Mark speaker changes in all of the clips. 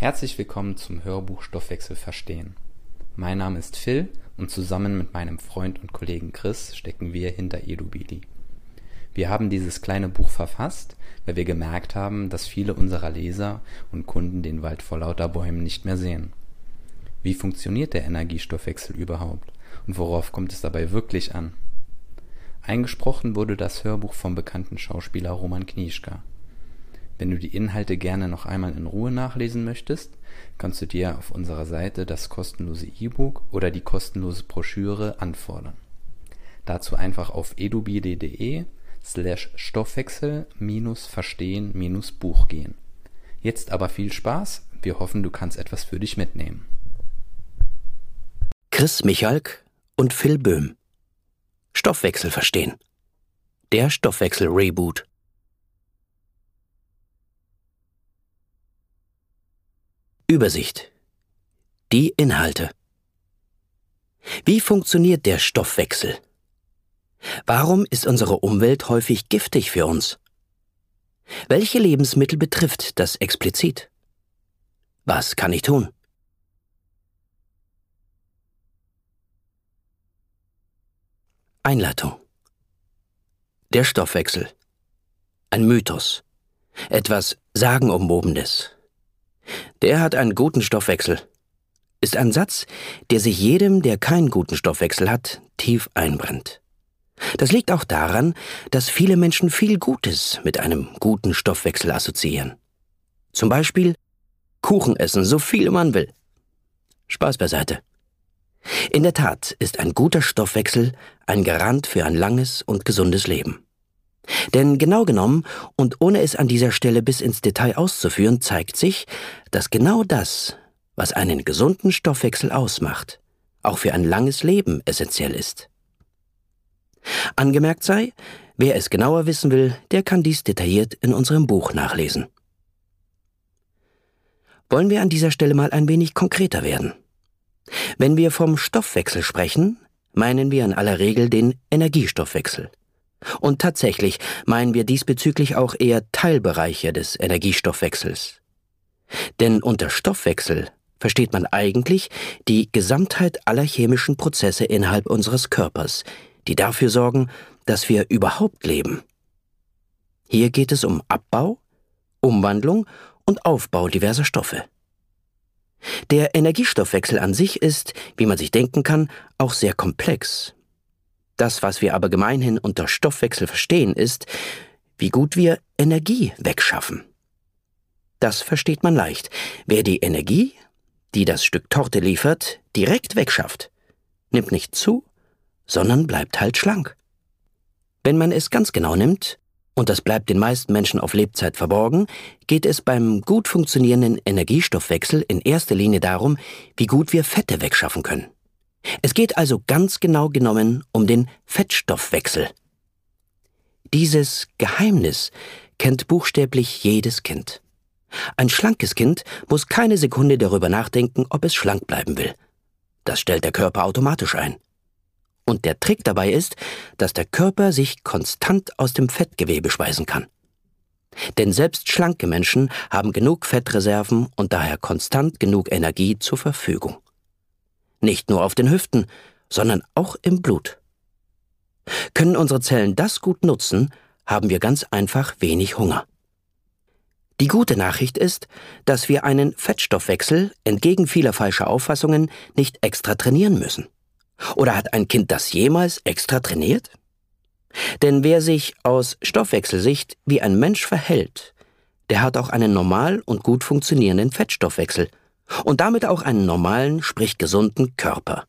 Speaker 1: Herzlich willkommen zum Hörbuch Stoffwechsel verstehen. Mein Name ist Phil und zusammen mit meinem Freund und Kollegen Chris stecken wir hinter EduBili. Wir haben dieses kleine Buch verfasst, weil wir gemerkt haben, dass viele unserer Leser und Kunden den Wald vor lauter Bäumen nicht mehr sehen. Wie funktioniert der Energiestoffwechsel überhaupt und worauf kommt es dabei wirklich an? Eingesprochen wurde das Hörbuch vom bekannten Schauspieler Roman Knieschka. Wenn du die Inhalte gerne noch einmal in Ruhe nachlesen möchtest, kannst du dir auf unserer Seite das kostenlose E-Book oder die kostenlose Broschüre anfordern. Dazu einfach auf edubide.de slash Stoffwechsel minus verstehen minus Buch gehen. Jetzt aber viel Spaß, wir hoffen, du kannst etwas für dich mitnehmen.
Speaker 2: Chris Michalk und Phil Böhm Stoffwechsel verstehen. Der Stoffwechsel Reboot. Übersicht. Die Inhalte. Wie funktioniert der Stoffwechsel? Warum ist unsere Umwelt häufig giftig für uns? Welche Lebensmittel betrifft das explizit? Was kann ich tun? Einleitung. Der Stoffwechsel. Ein Mythos. Etwas Sagenumwobenes. Der hat einen guten Stoffwechsel. Ist ein Satz, der sich jedem, der keinen guten Stoffwechsel hat, tief einbrennt. Das liegt auch daran, dass viele Menschen viel Gutes mit einem guten Stoffwechsel assoziieren. Zum Beispiel Kuchen essen, so viel man will. Spaß beiseite. In der Tat ist ein guter Stoffwechsel ein Garant für ein langes und gesundes Leben. Denn genau genommen und ohne es an dieser Stelle bis ins Detail auszuführen, zeigt sich, dass genau das, was einen gesunden Stoffwechsel ausmacht, auch für ein langes Leben essentiell ist. Angemerkt sei, wer es genauer wissen will, der kann dies detailliert in unserem Buch nachlesen. Wollen wir an dieser Stelle mal ein wenig konkreter werden. Wenn wir vom Stoffwechsel sprechen, meinen wir in aller Regel den Energiestoffwechsel. Und tatsächlich meinen wir diesbezüglich auch eher Teilbereiche des Energiestoffwechsels. Denn unter Stoffwechsel versteht man eigentlich die Gesamtheit aller chemischen Prozesse innerhalb unseres Körpers, die dafür sorgen, dass wir überhaupt leben. Hier geht es um Abbau, Umwandlung und Aufbau diverser Stoffe. Der Energiestoffwechsel an sich ist, wie man sich denken kann, auch sehr komplex. Das, was wir aber gemeinhin unter Stoffwechsel verstehen, ist, wie gut wir Energie wegschaffen. Das versteht man leicht. Wer die Energie, die das Stück Torte liefert, direkt wegschafft, nimmt nicht zu, sondern bleibt halt schlank. Wenn man es ganz genau nimmt, und das bleibt den meisten Menschen auf Lebzeit verborgen, geht es beim gut funktionierenden Energiestoffwechsel in erster Linie darum, wie gut wir Fette wegschaffen können. Es geht also ganz genau genommen um den Fettstoffwechsel. Dieses Geheimnis kennt buchstäblich jedes Kind. Ein schlankes Kind muss keine Sekunde darüber nachdenken, ob es schlank bleiben will. Das stellt der Körper automatisch ein. Und der Trick dabei ist, dass der Körper sich konstant aus dem Fettgewebe speisen kann. Denn selbst schlanke Menschen haben genug Fettreserven und daher konstant genug Energie zur Verfügung. Nicht nur auf den Hüften, sondern auch im Blut. Können unsere Zellen das gut nutzen, haben wir ganz einfach wenig Hunger. Die gute Nachricht ist, dass wir einen Fettstoffwechsel entgegen vieler falscher Auffassungen nicht extra trainieren müssen. Oder hat ein Kind das jemals extra trainiert? Denn wer sich aus Stoffwechselsicht wie ein Mensch verhält, der hat auch einen normal und gut funktionierenden Fettstoffwechsel und damit auch einen normalen, sprich gesunden Körper.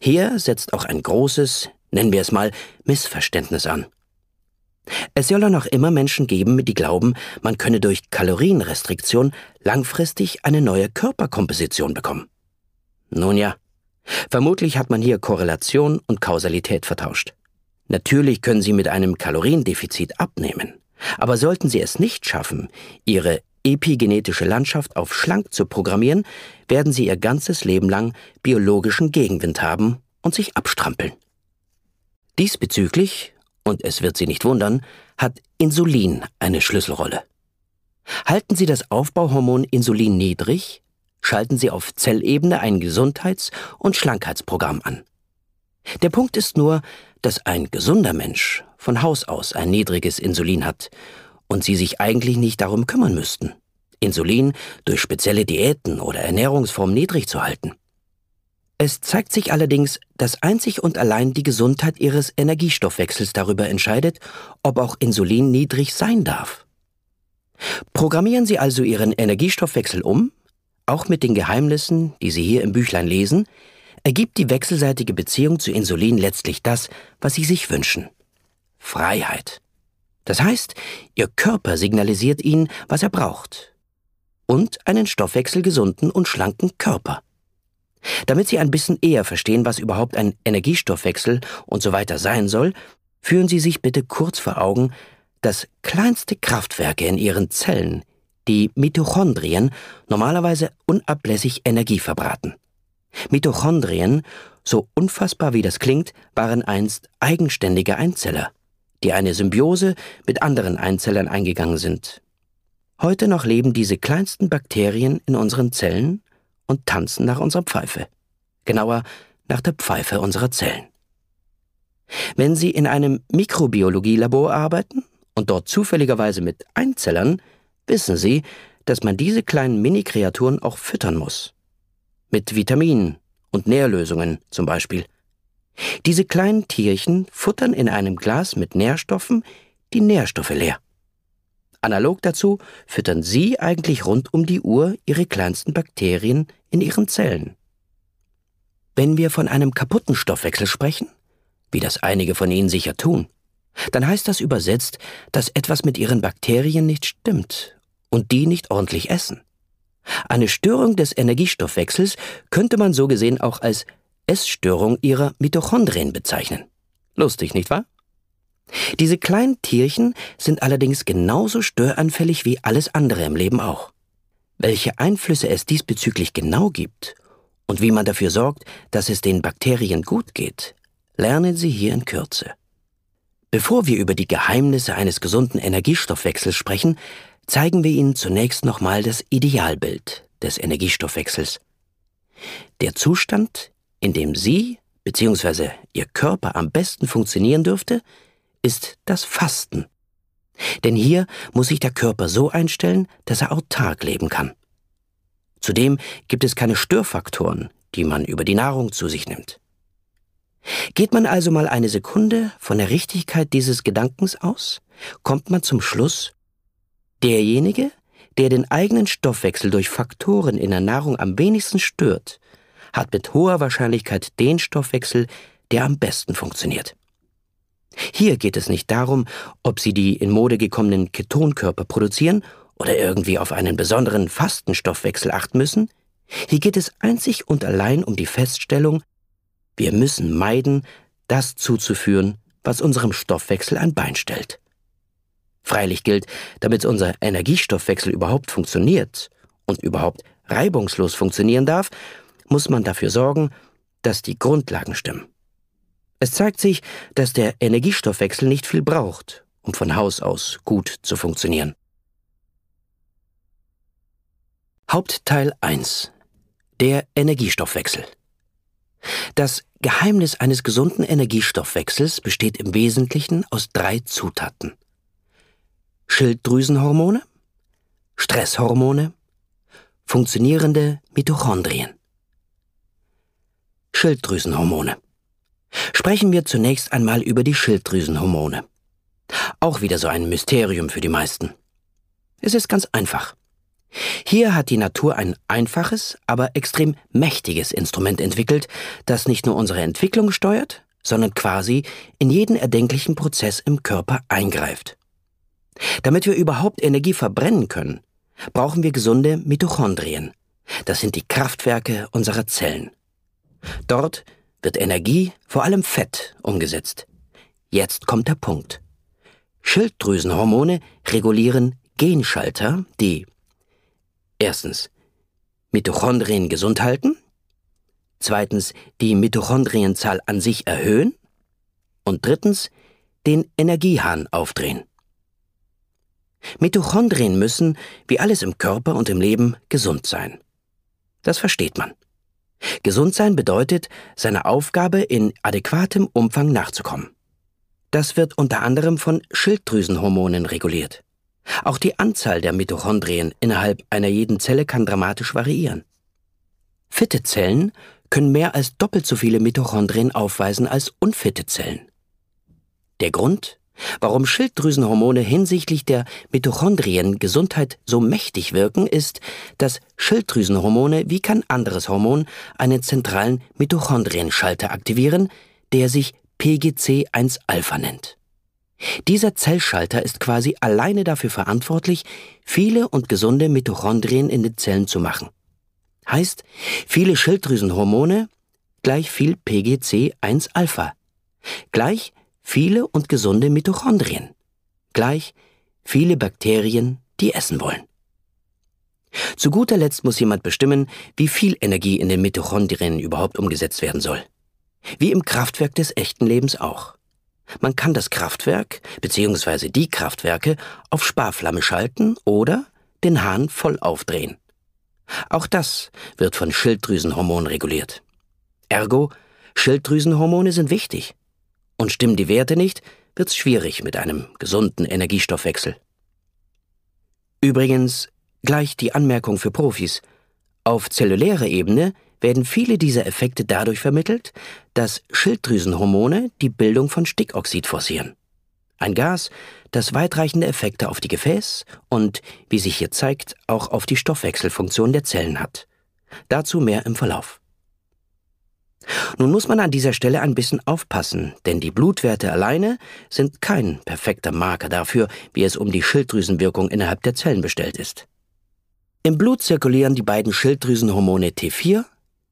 Speaker 2: Hier setzt auch ein großes, nennen wir es mal, Missverständnis an. Es soll ja noch immer Menschen geben, die glauben, man könne durch Kalorienrestriktion langfristig eine neue Körperkomposition bekommen. Nun ja, vermutlich hat man hier Korrelation und Kausalität vertauscht. Natürlich können Sie mit einem Kaloriendefizit abnehmen, aber sollten Sie es nicht schaffen, Ihre epigenetische Landschaft auf schlank zu programmieren, werden sie ihr ganzes Leben lang biologischen Gegenwind haben und sich abstrampeln. Diesbezüglich, und es wird Sie nicht wundern, hat Insulin eine Schlüsselrolle. Halten Sie das Aufbauhormon Insulin niedrig, schalten Sie auf Zellebene ein Gesundheits- und Schlankheitsprogramm an. Der Punkt ist nur, dass ein gesunder Mensch von Haus aus ein niedriges Insulin hat und Sie sich eigentlich nicht darum kümmern müssten, Insulin durch spezielle Diäten oder Ernährungsformen niedrig zu halten. Es zeigt sich allerdings, dass einzig und allein die Gesundheit Ihres Energiestoffwechsels darüber entscheidet, ob auch Insulin niedrig sein darf. Programmieren Sie also Ihren Energiestoffwechsel um, auch mit den Geheimnissen, die Sie hier im Büchlein lesen, ergibt die wechselseitige Beziehung zu Insulin letztlich das, was Sie sich wünschen. Freiheit. Das heißt, Ihr Körper signalisiert Ihnen, was er braucht. Und einen stoffwechselgesunden und schlanken Körper. Damit Sie ein bisschen eher verstehen, was überhaupt ein Energiestoffwechsel und so weiter sein soll, führen Sie sich bitte kurz vor Augen, dass kleinste Kraftwerke in Ihren Zellen, die Mitochondrien, normalerweise unablässig Energie verbraten. Mitochondrien, so unfassbar wie das klingt, waren einst eigenständige Einzeller, die eine Symbiose mit anderen Einzellern eingegangen sind. Heute noch leben diese kleinsten Bakterien in unseren Zellen und tanzen nach unserer Pfeife. Genauer nach der Pfeife unserer Zellen. Wenn Sie in einem Mikrobiologielabor arbeiten und dort zufälligerweise mit Einzellern, wissen Sie, dass man diese kleinen Mini-Kreaturen auch füttern muss. Mit Vitaminen und Nährlösungen zum Beispiel. Diese kleinen Tierchen futtern in einem Glas mit Nährstoffen die Nährstoffe leer. Analog dazu füttern Sie eigentlich rund um die Uhr Ihre kleinsten Bakterien in Ihren Zellen. Wenn wir von einem kaputten Stoffwechsel sprechen, wie das einige von Ihnen sicher tun, dann heißt das übersetzt, dass etwas mit Ihren Bakterien nicht stimmt und die nicht ordentlich essen. Eine Störung des Energiestoffwechsels könnte man so gesehen auch als Essstörung ihrer Mitochondrien bezeichnen. Lustig, nicht wahr? Diese kleinen Tierchen sind allerdings genauso störanfällig wie alles andere im Leben auch. Welche Einflüsse es diesbezüglich genau gibt und wie man dafür sorgt, dass es den Bakterien gut geht, lernen Sie hier in Kürze. Bevor wir über die Geheimnisse eines gesunden Energiestoffwechsels sprechen, zeigen wir Ihnen zunächst nochmal das Idealbild des Energiestoffwechsels. Der Zustand, in dem Sie bzw. Ihr Körper am besten funktionieren dürfte, ist das Fasten. Denn hier muss sich der Körper so einstellen, dass er autark leben kann. Zudem gibt es keine Störfaktoren, die man über die Nahrung zu sich nimmt. Geht man also mal eine Sekunde von der Richtigkeit dieses Gedankens aus, kommt man zum Schluss, derjenige, der den eigenen Stoffwechsel durch Faktoren in der Nahrung am wenigsten stört, hat mit hoher Wahrscheinlichkeit den Stoffwechsel, der am besten funktioniert. Hier geht es nicht darum, ob Sie die in Mode gekommenen Ketonkörper produzieren oder irgendwie auf einen besonderen Fastenstoffwechsel achten müssen. Hier geht es einzig und allein um die Feststellung, wir müssen meiden, das zuzuführen, was unserem Stoffwechsel ein Bein stellt. Freilich gilt, damit unser Energiestoffwechsel überhaupt funktioniert und überhaupt reibungslos funktionieren darf, muss man dafür sorgen, dass die Grundlagen stimmen. Es zeigt sich, dass der Energiestoffwechsel nicht viel braucht, um von Haus aus gut zu funktionieren. Hauptteil 1 Der Energiestoffwechsel Das Geheimnis eines gesunden Energiestoffwechsels besteht im Wesentlichen aus drei Zutaten. Schilddrüsenhormone, Stresshormone, funktionierende Mitochondrien. Schilddrüsenhormone Sprechen wir zunächst einmal über die Schilddrüsenhormone. Auch wieder so ein Mysterium für die meisten. Es ist ganz einfach. Hier hat die Natur ein einfaches, aber extrem mächtiges Instrument entwickelt, das nicht nur unsere Entwicklung steuert, sondern quasi in jeden erdenklichen Prozess im Körper eingreift. Damit wir überhaupt Energie verbrennen können, brauchen wir gesunde Mitochondrien. Das sind die Kraftwerke unserer Zellen. Dort wird Energie, vor allem Fett, umgesetzt. Jetzt kommt der Punkt. Schilddrüsenhormone regulieren Genschalter, die erstens Mitochondrien gesund halten, zweitens die Mitochondrienzahl an sich erhöhen und drittens den Energiehahn aufdrehen. Mitochondrien müssen, wie alles im Körper und im Leben, gesund sein. Das versteht man. Gesund sein bedeutet, seiner Aufgabe in adäquatem Umfang nachzukommen. Das wird unter anderem von Schilddrüsenhormonen reguliert. Auch die Anzahl der Mitochondrien innerhalb einer jeden Zelle kann dramatisch variieren. Fitte Zellen können mehr als doppelt so viele Mitochondrien aufweisen als unfitte Zellen. Der Grund, warum Schilddrüsenhormone hinsichtlich der Mitochondriengesundheit so mächtig wirken, ist, dass Schilddrüsenhormone wie kein anderes Hormon einen zentralen Mitochondrienschalter aktivieren, der sich PGC1-Alpha nennt. Dieser Zellschalter ist quasi alleine dafür verantwortlich, viele und gesunde Mitochondrien in den Zellen zu machen. Heißt, viele Schilddrüsenhormone gleich viel PGC1-Alpha, gleich viele und gesunde Mitochondrien, gleich viele Bakterien, die essen wollen. Zu guter Letzt muss jemand bestimmen, wie viel Energie in den Mitochondrien überhaupt umgesetzt werden soll. Wie im Kraftwerk des echten Lebens auch. Man kann das Kraftwerk bzw. die Kraftwerke auf Sparflamme schalten oder den Hahn voll aufdrehen. Auch das wird von Schilddrüsenhormonen reguliert. Ergo, Schilddrüsenhormone sind wichtig. Und stimmen die Werte nicht, wird's schwierig mit einem gesunden Energiestoffwechsel. Übrigens, gleich die Anmerkung für Profis. Auf zellulärer Ebene werden viele dieser Effekte dadurch vermittelt, dass Schilddrüsenhormone die Bildung von Stickoxid forcieren. Ein Gas, das weitreichende Effekte auf die Gefäß und, wie sich hier zeigt, auch auf die Stoffwechselfunktion der Zellen hat. Dazu mehr im Verlauf. Nun muss man an dieser Stelle ein bisschen aufpassen, denn die Blutwerte alleine sind kein perfekter Marker dafür, wie es um die Schilddrüsenwirkung innerhalb der Zellen bestellt ist. Im Blut zirkulieren die beiden Schilddrüsenhormone T4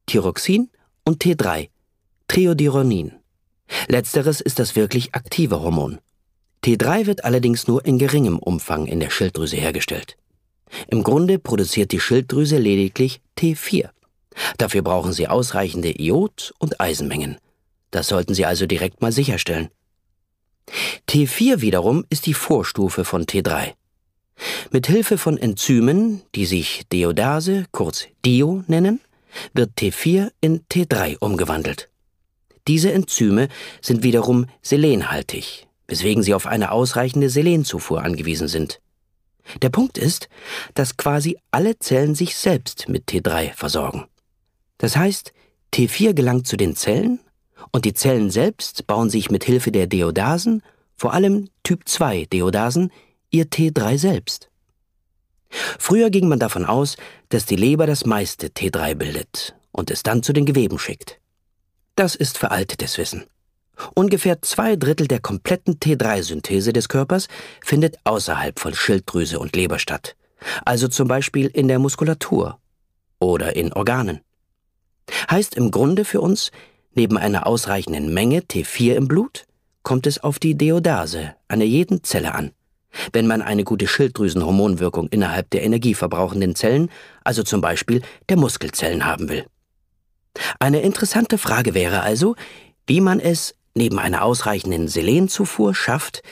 Speaker 2: Thyroxin und T3, Triodironin. Letzteres ist das wirklich aktive Hormon. T3 wird allerdings nur in geringem Umfang in der Schilddrüse hergestellt. Im Grunde produziert die Schilddrüse lediglich T4. Dafür brauchen Sie ausreichende Iod- und Eisenmengen. Das sollten Sie also direkt mal sicherstellen. T4 wiederum ist die Vorstufe von T3. Mit Hilfe von Enzymen, die sich Deodase, kurz Dio nennen, wird T4 in T3 umgewandelt. Diese Enzyme sind wiederum selenhaltig, weswegen sie auf eine ausreichende Selenzufuhr angewiesen sind. Der Punkt ist, dass quasi alle Zellen sich selbst mit T3 versorgen. Das heißt, T4 gelangt zu den Zellen und die Zellen selbst bauen sich mit Hilfe der Deodasen, vor allem Typ 2 Deodasen, ihr T3 selbst. Früher ging man davon aus, dass die Leber das meiste T3 bildet und es dann zu den Geweben schickt. Das ist veraltetes Wissen. Ungefähr zwei Drittel der kompletten T3-Synthese des Körpers findet außerhalb von Schilddrüse und Leber statt, also zum Beispiel in der Muskulatur oder in Organen. Heißt im Grunde für uns, neben einer ausreichenden Menge T4 im Blut, kommt es auf die Deodase einer jeden Zelle an wenn man eine gute Schilddrüsenhormonwirkung innerhalb der energieverbrauchenden Zellen, also zum Beispiel der Muskelzellen haben will. Eine interessante Frage wäre also, wie man es neben einer ausreichenden Selenzufuhr schafft,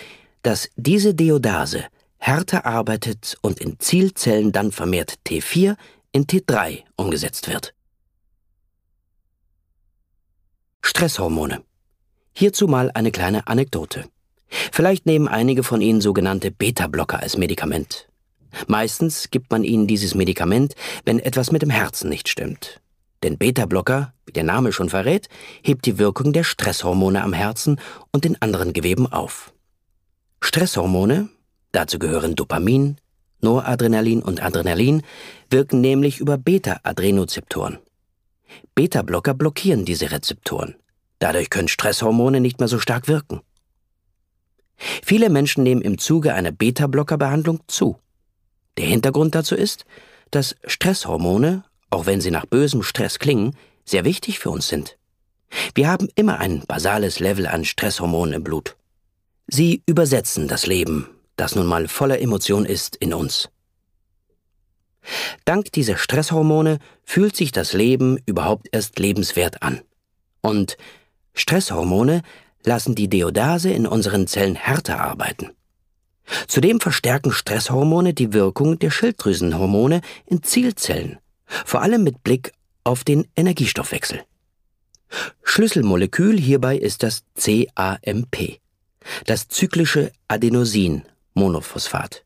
Speaker 2: dass diese Deodase härter arbeitet und in Zielzellen dann vermehrt T4 in T3 umgesetzt wird. Stresshormone. Hierzu mal eine kleine Anekdote. Vielleicht nehmen einige von Ihnen sogenannte Beta-Blocker als Medikament. Meistens gibt man ihnen dieses Medikament, wenn etwas mit dem Herzen nicht stimmt. Denn Beta-Blocker, wie der Name schon verrät, hebt die Wirkung der Stresshormone am Herzen und den anderen Geweben auf. Stresshormone, dazu gehören Dopamin, Noradrenalin und Adrenalin, wirken nämlich über Beta-Adrenozeptoren. Beta-Blocker blockieren diese Rezeptoren. Dadurch können Stresshormone nicht mehr so stark wirken. Viele Menschen nehmen im Zuge einer Beta-Blocker-Behandlung zu. Der Hintergrund dazu ist, dass Stresshormone, auch wenn sie nach bösem Stress klingen, sehr wichtig für uns sind. Wir haben immer ein basales Level an Stresshormonen im Blut. Sie übersetzen das Leben, das nun mal voller Emotion ist, in uns. Dank dieser Stresshormone fühlt sich das Leben überhaupt erst lebenswert an. Und Stresshormone lassen die Deodase in unseren Zellen härter arbeiten. Zudem verstärken Stresshormone die Wirkung der Schilddrüsenhormone in Zielzellen, vor allem mit Blick auf den Energiestoffwechsel. Schlüsselmolekül hierbei ist das CAMP, das zyklische Adenosin-Monophosphat.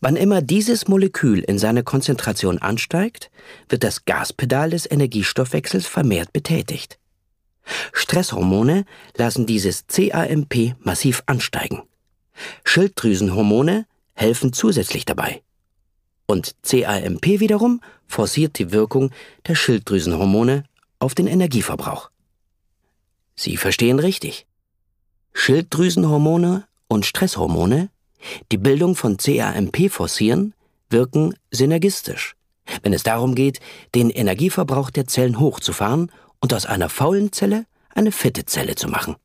Speaker 2: Wann immer dieses Molekül in seiner Konzentration ansteigt, wird das Gaspedal des Energiestoffwechsels vermehrt betätigt. Stresshormone lassen dieses CAMP massiv ansteigen. Schilddrüsenhormone helfen zusätzlich dabei. Und CAMP wiederum forciert die Wirkung der Schilddrüsenhormone auf den Energieverbrauch. Sie verstehen richtig. Schilddrüsenhormone und Stresshormone, die Bildung von CAMP forcieren, wirken synergistisch, wenn es darum geht, den Energieverbrauch der Zellen hochzufahren und aus einer faulen Zelle eine fitte Zelle zu machen.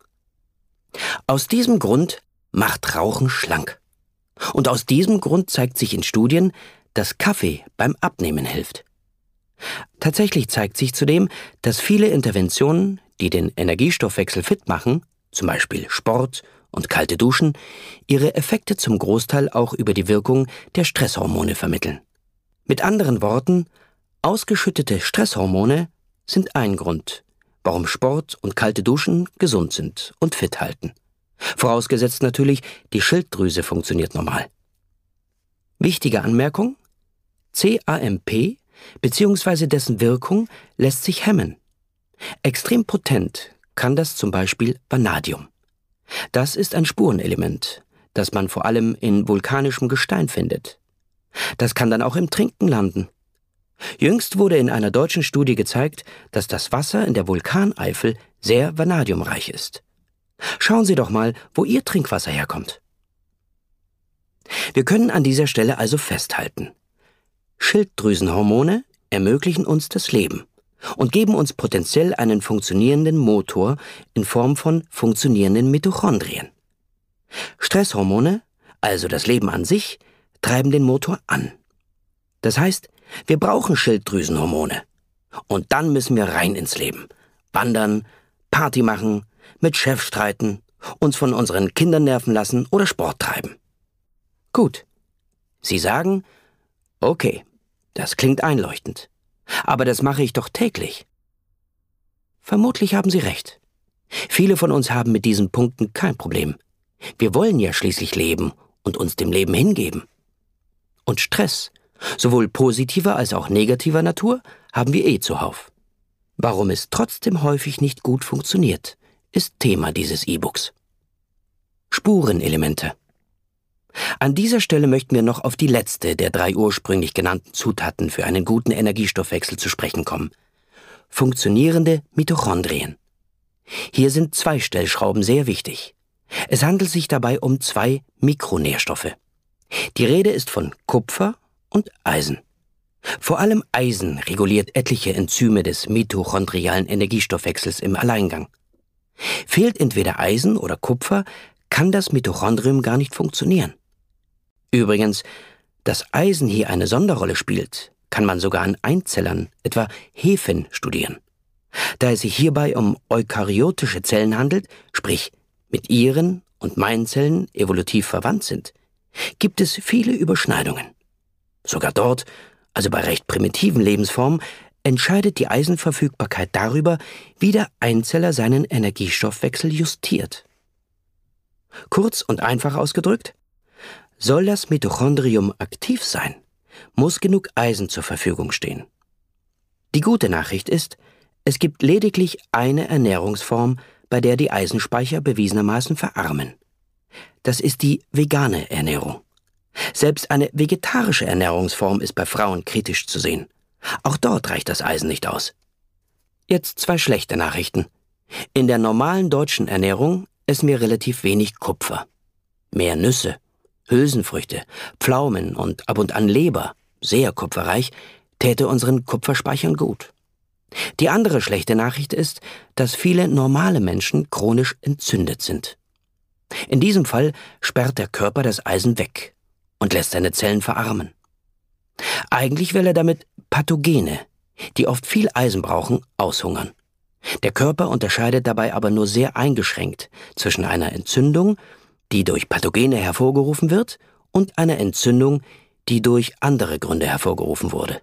Speaker 2: Aus diesem Grund macht Rauchen schlank. Und aus diesem Grund zeigt sich in Studien, dass Kaffee beim Abnehmen hilft. Tatsächlich zeigt sich zudem, dass viele Interventionen, die den Energiestoffwechsel fit machen, zum Beispiel Sport und kalte Duschen, ihre Effekte zum Großteil auch über die Wirkung der Stresshormone vermitteln. Mit anderen Worten, ausgeschüttete Stresshormone sind ein Grund, warum Sport und kalte Duschen gesund sind und fit halten. Vorausgesetzt natürlich, die Schilddrüse funktioniert normal. Wichtige Anmerkung? CAMP bzw. dessen Wirkung lässt sich hemmen. Extrem potent kann das zum Beispiel Vanadium. Das ist ein Spurenelement, das man vor allem in vulkanischem Gestein findet. Das kann dann auch im Trinken landen. Jüngst wurde in einer deutschen Studie gezeigt, dass das Wasser in der Vulkaneifel sehr vanadiumreich ist. Schauen Sie doch mal, wo Ihr Trinkwasser herkommt. Wir können an dieser Stelle also festhalten. Schilddrüsenhormone ermöglichen uns das Leben und geben uns potenziell einen funktionierenden Motor in Form von funktionierenden Mitochondrien. Stresshormone, also das Leben an sich, treiben den Motor an. Das heißt, wir brauchen Schilddrüsenhormone. Und dann müssen wir rein ins Leben. Wandern, Party machen, mit Chef streiten, uns von unseren Kindern nerven lassen oder Sport treiben. Gut. Sie sagen, okay, das klingt einleuchtend. Aber das mache ich doch täglich. Vermutlich haben Sie recht. Viele von uns haben mit diesen Punkten kein Problem. Wir wollen ja schließlich leben und uns dem Leben hingeben. Und Stress, sowohl positiver als auch negativer Natur, haben wir eh zuhauf. Warum es trotzdem häufig nicht gut funktioniert, ist Thema dieses E-Books. Spurenelemente. An dieser Stelle möchten wir noch auf die letzte der drei ursprünglich genannten Zutaten für einen guten Energiestoffwechsel zu sprechen kommen. Funktionierende Mitochondrien. Hier sind zwei Stellschrauben sehr wichtig. Es handelt sich dabei um zwei Mikronährstoffe. Die Rede ist von Kupfer und Eisen. Vor allem Eisen reguliert etliche Enzyme des mitochondrialen Energiestoffwechsels im Alleingang. Fehlt entweder Eisen oder Kupfer, kann das Mitochondrium gar nicht funktionieren. Übrigens, dass Eisen hier eine Sonderrolle spielt, kann man sogar an Einzellern, etwa Hefen, studieren. Da es sich hierbei um eukaryotische Zellen handelt, sprich mit ihren und meinen Zellen evolutiv verwandt sind, gibt es viele Überschneidungen. Sogar dort, also bei recht primitiven Lebensformen, entscheidet die Eisenverfügbarkeit darüber, wie der Einzeller seinen Energiestoffwechsel justiert. Kurz und einfach ausgedrückt, soll das Mitochondrium aktiv sein, muss genug Eisen zur Verfügung stehen. Die gute Nachricht ist, es gibt lediglich eine Ernährungsform, bei der die Eisenspeicher bewiesenermaßen verarmen. Das ist die vegane Ernährung. Selbst eine vegetarische Ernährungsform ist bei Frauen kritisch zu sehen. Auch dort reicht das Eisen nicht aus. Jetzt zwei schlechte Nachrichten. In der normalen deutschen Ernährung essen wir relativ wenig Kupfer. Mehr Nüsse, Hülsenfrüchte, Pflaumen und ab und an Leber, sehr kupferreich, täte unseren Kupferspeichern gut. Die andere schlechte Nachricht ist, dass viele normale Menschen chronisch entzündet sind. In diesem Fall sperrt der Körper das Eisen weg und lässt seine Zellen verarmen. Eigentlich will er damit Pathogene, die oft viel Eisen brauchen, aushungern. Der Körper unterscheidet dabei aber nur sehr eingeschränkt zwischen einer Entzündung, die durch Pathogene hervorgerufen wird, und einer Entzündung, die durch andere Gründe hervorgerufen wurde.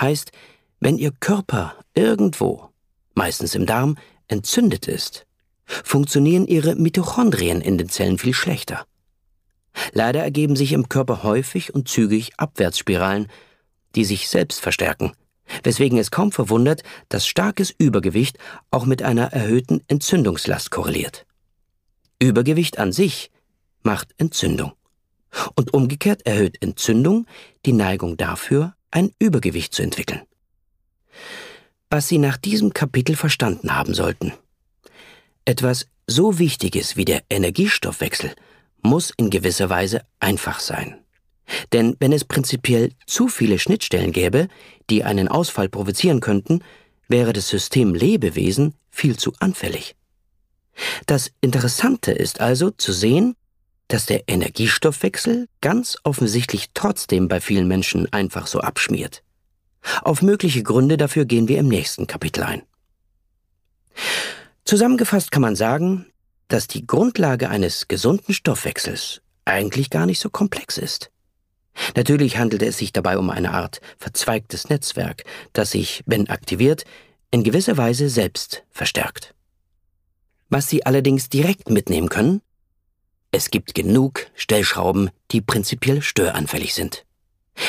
Speaker 2: Heißt, wenn Ihr Körper irgendwo, meistens im Darm, entzündet ist, funktionieren Ihre Mitochondrien in den Zellen viel schlechter. Leider ergeben sich im Körper häufig und zügig Abwärtsspiralen, die sich selbst verstärken, weswegen es kaum verwundert, dass starkes Übergewicht auch mit einer erhöhten Entzündungslast korreliert. Übergewicht an sich macht Entzündung. Und umgekehrt erhöht Entzündung die Neigung dafür, ein Übergewicht zu entwickeln. Was Sie nach diesem Kapitel verstanden haben sollten. Etwas so Wichtiges wie der Energiestoffwechsel muss in gewisser Weise einfach sein. Denn wenn es prinzipiell zu viele Schnittstellen gäbe, die einen Ausfall provozieren könnten, wäre das System Lebewesen viel zu anfällig. Das Interessante ist also zu sehen, dass der Energiestoffwechsel ganz offensichtlich trotzdem bei vielen Menschen einfach so abschmiert. Auf mögliche Gründe dafür gehen wir im nächsten Kapitel ein. Zusammengefasst kann man sagen, dass die Grundlage eines gesunden Stoffwechsels eigentlich gar nicht so komplex ist. Natürlich handelte es sich dabei um eine Art verzweigtes Netzwerk, das sich, wenn aktiviert, in gewisser Weise selbst verstärkt. Was Sie allerdings direkt mitnehmen können, es gibt genug Stellschrauben, die prinzipiell störanfällig sind.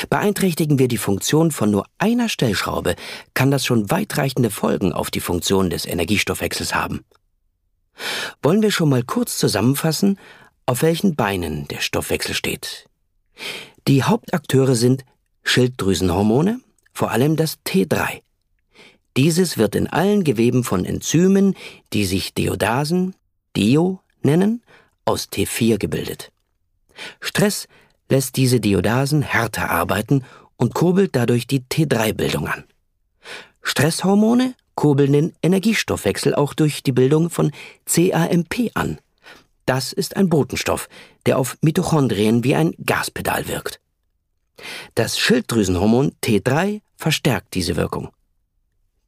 Speaker 2: Beeinträchtigen wir die Funktion von nur einer Stellschraube, kann das schon weitreichende Folgen auf die Funktion des Energiestoffwechsels haben. Wollen wir schon mal kurz zusammenfassen, auf welchen Beinen der Stoffwechsel steht. Die Hauptakteure sind Schilddrüsenhormone, vor allem das T3. Dieses wird in allen Geweben von Enzymen, die sich Deodasen, Dio nennen, aus T4 gebildet. Stress lässt diese Diodasen härter arbeiten und kurbelt dadurch die T3-Bildung an. Stresshormone kurbeln den Energiestoffwechsel auch durch die Bildung von CAMP an. Das ist ein Botenstoff, der auf Mitochondrien wie ein Gaspedal wirkt. Das Schilddrüsenhormon T3 verstärkt diese Wirkung.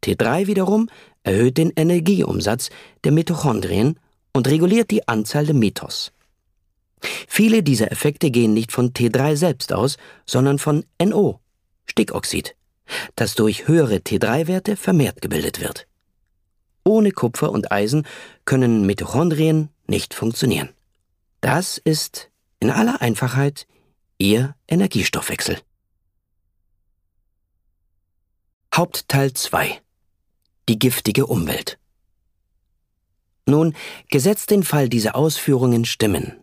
Speaker 2: T3 wiederum erhöht den Energieumsatz der Mitochondrien und reguliert die Anzahl der Mitos. Viele dieser Effekte gehen nicht von T3 selbst aus, sondern von NO, Stickoxid, das durch höhere T3-Werte vermehrt gebildet wird. Ohne Kupfer und Eisen können Mitochondrien nicht funktionieren. Das ist in aller Einfachheit Ihr Energiestoffwechsel. Hauptteil 2 Die giftige Umwelt nun, gesetzt den Fall, diese Ausführungen stimmen,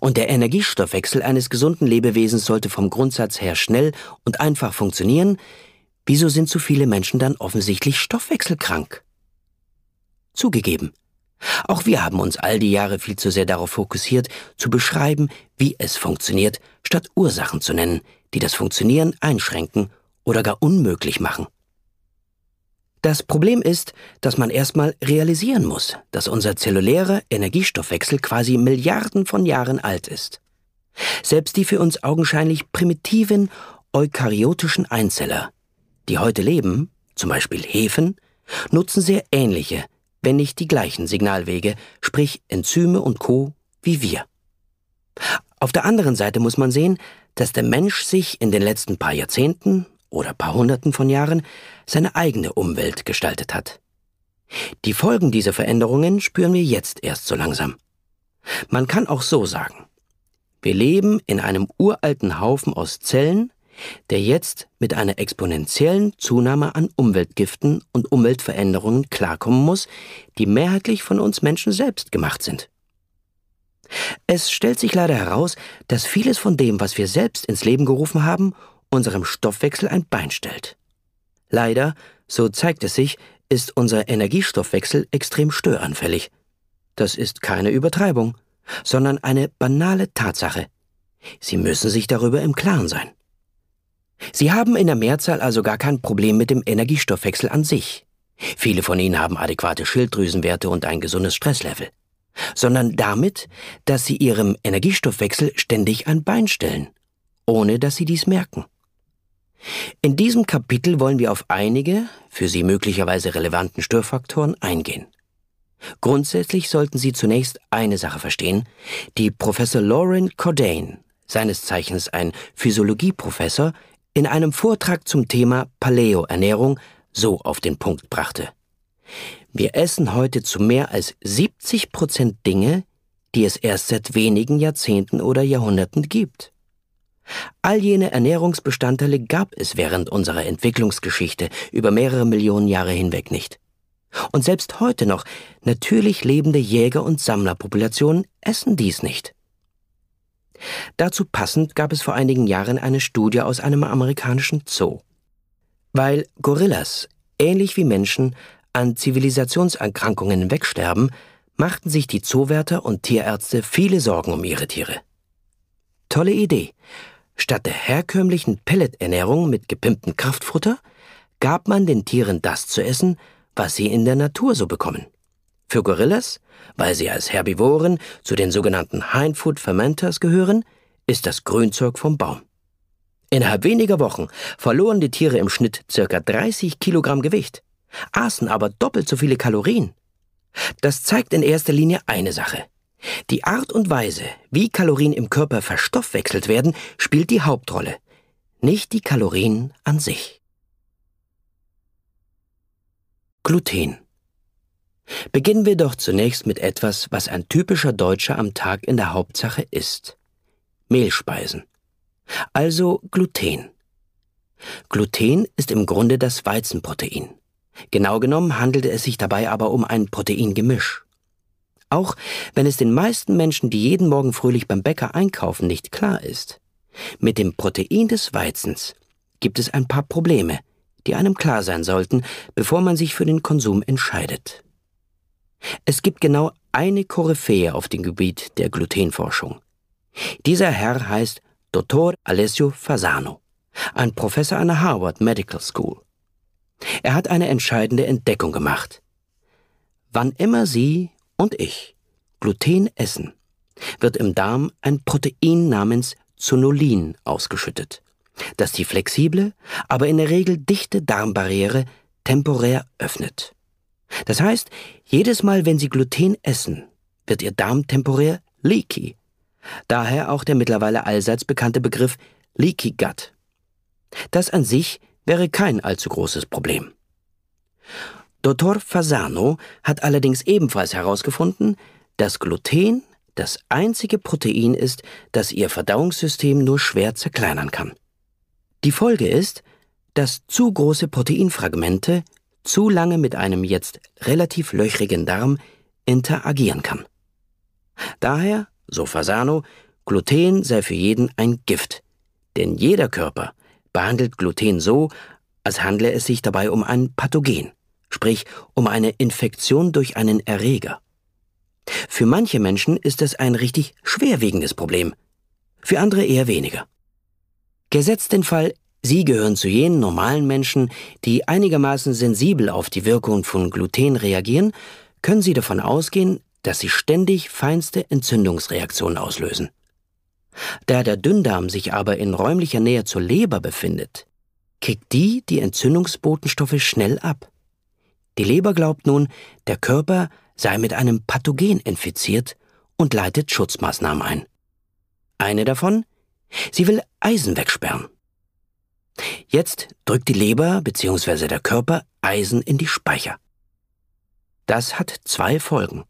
Speaker 2: und der Energiestoffwechsel eines gesunden Lebewesens sollte vom Grundsatz her schnell und einfach funktionieren, wieso sind so viele Menschen dann offensichtlich stoffwechselkrank? Zugegeben. Auch wir haben uns all die Jahre viel zu sehr darauf fokussiert, zu beschreiben, wie es funktioniert, statt Ursachen zu nennen, die das Funktionieren einschränken oder gar unmöglich machen. Das Problem ist, dass man erstmal realisieren muss, dass unser zellulärer Energiestoffwechsel quasi Milliarden von Jahren alt ist. Selbst die für uns augenscheinlich primitiven eukaryotischen Einzeller, die heute leben, zum Beispiel Hefen, nutzen sehr ähnliche, wenn nicht die gleichen Signalwege, sprich Enzyme und Co. wie wir. Auf der anderen Seite muss man sehen, dass der Mensch sich in den letzten paar Jahrzehnten oder paar Hunderten von Jahren seine eigene Umwelt gestaltet hat. Die Folgen dieser Veränderungen spüren wir jetzt erst so langsam. Man kann auch so sagen. Wir leben in einem uralten Haufen aus Zellen, der jetzt mit einer exponentiellen Zunahme an Umweltgiften und Umweltveränderungen klarkommen muss, die mehrheitlich von uns Menschen selbst gemacht sind. Es stellt sich leider heraus, dass vieles von dem, was wir selbst ins Leben gerufen haben, unserem Stoffwechsel ein Bein stellt. Leider, so zeigt es sich, ist unser Energiestoffwechsel extrem störanfällig. Das ist keine Übertreibung, sondern eine banale Tatsache. Sie müssen sich darüber im Klaren sein. Sie haben in der Mehrzahl also gar kein Problem mit dem Energiestoffwechsel an sich. Viele von ihnen haben adäquate Schilddrüsenwerte und ein gesundes Stresslevel. Sondern damit, dass sie ihrem Energiestoffwechsel ständig ein Bein stellen, ohne dass sie dies merken. In diesem Kapitel wollen wir auf einige, für Sie möglicherweise relevanten Störfaktoren eingehen. Grundsätzlich sollten Sie zunächst eine Sache verstehen, die Professor Lauren Cordain, seines Zeichens ein Physiologieprofessor, in einem Vortrag zum Thema Paleoernährung so auf den Punkt brachte. Wir essen heute zu mehr als 70 Prozent Dinge, die es erst seit wenigen Jahrzehnten oder Jahrhunderten gibt. All jene Ernährungsbestandteile gab es während unserer Entwicklungsgeschichte über mehrere Millionen Jahre hinweg nicht. Und selbst heute noch natürlich lebende Jäger- und Sammlerpopulationen essen dies nicht. Dazu passend gab es vor einigen Jahren eine Studie aus einem amerikanischen Zoo. Weil Gorillas, ähnlich wie Menschen, an Zivilisationserkrankungen wegsterben, machten sich die Zoowärter und Tierärzte viele Sorgen um ihre Tiere. Tolle Idee. Statt der herkömmlichen Pelleternährung mit gepimptem Kraftfutter gab man den Tieren das zu essen, was sie in der Natur so bekommen. Für Gorillas, weil sie als Herbivoren zu den sogenannten Hindfood Fermenters gehören, ist das Grünzeug vom Baum. Innerhalb weniger Wochen verloren die Tiere im Schnitt ca. 30 Kilogramm Gewicht, aßen aber doppelt so viele Kalorien. Das zeigt in erster Linie eine Sache. Die Art und Weise, wie Kalorien im Körper verstoffwechselt werden, spielt die Hauptrolle, nicht die Kalorien an sich. Gluten. Beginnen wir doch zunächst mit etwas, was ein typischer Deutscher am Tag in der Hauptsache isst. Mehlspeisen. Also Gluten. Gluten ist im Grunde das Weizenprotein. Genau genommen handelte es sich dabei aber um ein Proteingemisch. Auch wenn es den meisten Menschen, die jeden Morgen fröhlich beim Bäcker einkaufen, nicht klar ist. Mit dem Protein des Weizens gibt es ein paar Probleme, die einem klar sein sollten, bevor man sich für den Konsum entscheidet. Es gibt genau eine Koryphäe auf dem Gebiet der Glutenforschung. Dieser Herr heißt Dr. Alessio Fasano, ein Professor an der Harvard Medical School. Er hat eine entscheidende Entdeckung gemacht. Wann immer Sie und ich Gluten essen, wird im Darm ein Protein namens Zonulin ausgeschüttet, das die flexible, aber in der Regel dichte Darmbarriere temporär öffnet. Das heißt, jedes Mal, wenn Sie Gluten essen, wird Ihr Darm temporär leaky. Daher auch der mittlerweile allseits bekannte Begriff Leaky Gut. Das an sich wäre kein allzu großes Problem. Dr. Fasano hat allerdings ebenfalls herausgefunden, dass Gluten das einzige Protein ist, das ihr Verdauungssystem nur schwer zerkleinern kann. Die Folge ist, dass zu große Proteinfragmente zu lange mit einem jetzt relativ löchrigen Darm interagieren kann. Daher, so Fasano, Gluten sei für jeden ein Gift, denn jeder Körper behandelt Gluten so, als handle es sich dabei um ein Pathogen, sprich um eine Infektion durch einen Erreger. Für manche Menschen ist es ein richtig schwerwiegendes Problem, für andere eher weniger. Gesetzt den Fall, Sie gehören zu jenen normalen Menschen, die einigermaßen sensibel auf die Wirkung von Gluten reagieren, können Sie davon ausgehen, dass Sie ständig feinste Entzündungsreaktionen auslösen. Da der Dünndarm sich aber in räumlicher Nähe zur Leber befindet, kickt die die Entzündungsbotenstoffe schnell ab. Die Leber glaubt nun, der Körper sei mit einem Pathogen infiziert und leitet Schutzmaßnahmen ein. Eine davon? Sie will Eisen wegsperren. Jetzt drückt die Leber bzw. der Körper Eisen in die Speicher. Das hat zwei Folgen.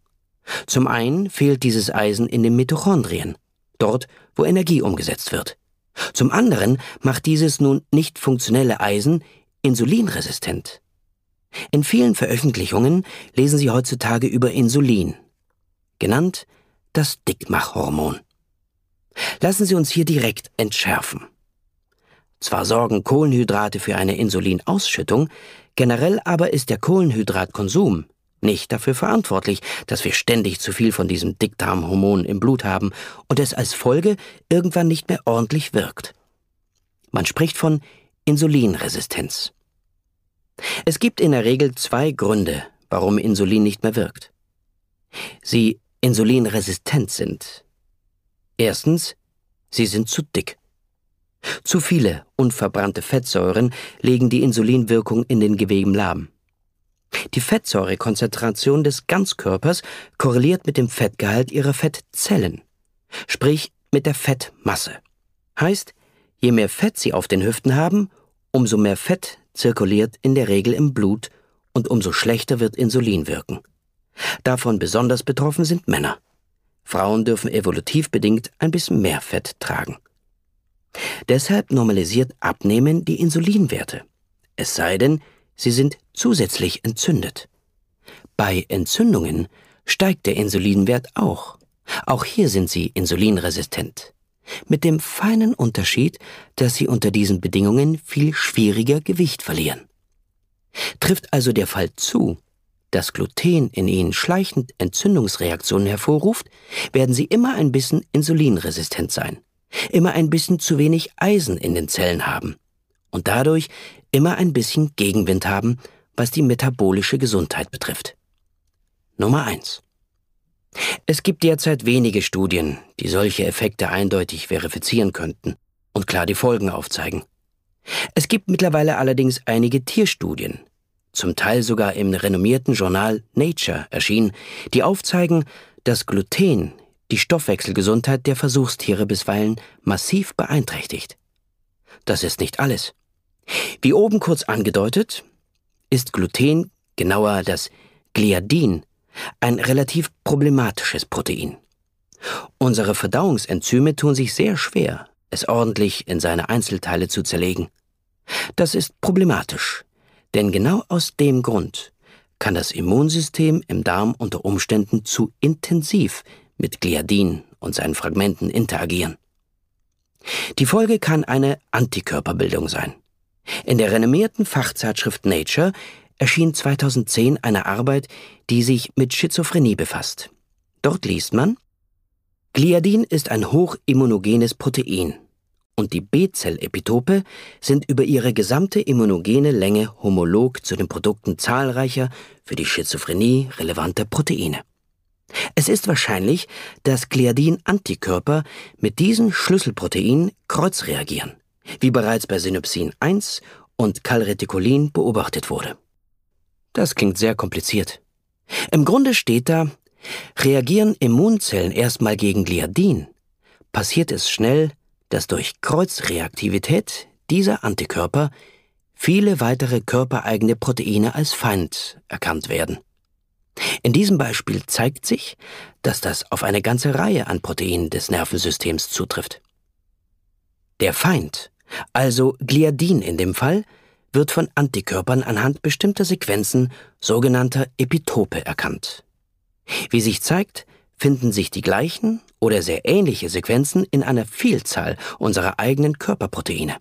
Speaker 2: Zum einen fehlt dieses Eisen in den Mitochondrien, dort, wo Energie umgesetzt wird. Zum anderen macht dieses nun nicht funktionelle Eisen insulinresistent. In vielen Veröffentlichungen lesen Sie heutzutage über Insulin, genannt das Dickmachhormon. Lassen Sie uns hier direkt entschärfen. Zwar sorgen Kohlenhydrate für eine Insulinausschüttung, generell aber ist der Kohlenhydratkonsum nicht dafür verantwortlich, dass wir ständig zu viel von diesem Dickdarmhormon im Blut haben und es als Folge irgendwann nicht mehr ordentlich wirkt. Man spricht von Insulinresistenz. Es gibt in der Regel zwei Gründe, warum Insulin nicht mehr wirkt. Sie insulinresistent sind. Erstens, sie sind zu dick. Zu viele unverbrannte Fettsäuren legen die Insulinwirkung in den Geweben lahm. Die Fettsäurekonzentration des Ganzkörpers korreliert mit dem Fettgehalt ihrer Fettzellen, sprich mit der Fettmasse. Heißt, je mehr Fett sie auf den Hüften haben, umso mehr Fett zirkuliert in der Regel im Blut und umso schlechter wird Insulin wirken. Davon besonders betroffen sind Männer. Frauen dürfen evolutiv bedingt ein bisschen mehr Fett tragen. Deshalb normalisiert Abnehmen die Insulinwerte. Es sei denn, sie sind zusätzlich entzündet. Bei Entzündungen steigt der Insulinwert auch. Auch hier sind sie insulinresistent. Mit dem feinen Unterschied, dass sie unter diesen Bedingungen viel schwieriger Gewicht verlieren. Trifft also der Fall zu, dass Gluten in ihnen schleichend Entzündungsreaktionen hervorruft, werden sie immer ein bisschen insulinresistent sein, immer ein bisschen zu wenig Eisen in den Zellen haben und dadurch immer ein bisschen Gegenwind haben, was die metabolische Gesundheit betrifft. Nummer eins: Es gibt derzeit wenige Studien, die solche Effekte eindeutig verifizieren könnten und klar die Folgen aufzeigen. Es gibt mittlerweile allerdings einige Tierstudien, zum Teil sogar im renommierten Journal Nature erschienen, die aufzeigen, dass Gluten die Stoffwechselgesundheit der Versuchstiere bisweilen massiv beeinträchtigt. Das ist nicht alles. Wie oben kurz angedeutet, ist Gluten, genauer das Gliadin, ein relativ problematisches Protein. Unsere Verdauungsenzyme tun sich sehr schwer, es ordentlich in seine Einzelteile zu zerlegen. Das ist problematisch, denn genau aus dem Grund kann das Immunsystem im Darm unter Umständen zu intensiv mit Gliadin und seinen Fragmenten interagieren. Die Folge kann eine Antikörperbildung sein. In der renommierten Fachzeitschrift Nature erschien 2010 eine Arbeit, die sich mit Schizophrenie befasst. Dort liest man, Gliadin ist ein hochimmunogenes Protein und die B-Zellepitope sind über ihre gesamte immunogene Länge homolog zu den Produkten zahlreicher für die Schizophrenie relevanter Proteine. Es ist wahrscheinlich, dass Gliadin-Antikörper mit diesen Schlüsselproteinen kreuzreagieren wie bereits bei Synopsin 1 und Calreticulin beobachtet wurde. Das klingt sehr kompliziert. Im Grunde steht da, reagieren Immunzellen erstmal gegen Gliadin, passiert es schnell, dass durch Kreuzreaktivität dieser Antikörper viele weitere körpereigene Proteine als Feind erkannt werden. In diesem Beispiel zeigt sich, dass das auf eine ganze Reihe an Proteinen des Nervensystems zutrifft. Der Feind also Gliadin in dem Fall, wird von Antikörpern anhand bestimmter Sequenzen sogenannter Epitope erkannt. Wie sich zeigt, finden sich die gleichen oder sehr ähnliche Sequenzen in einer Vielzahl unserer eigenen Körperproteine.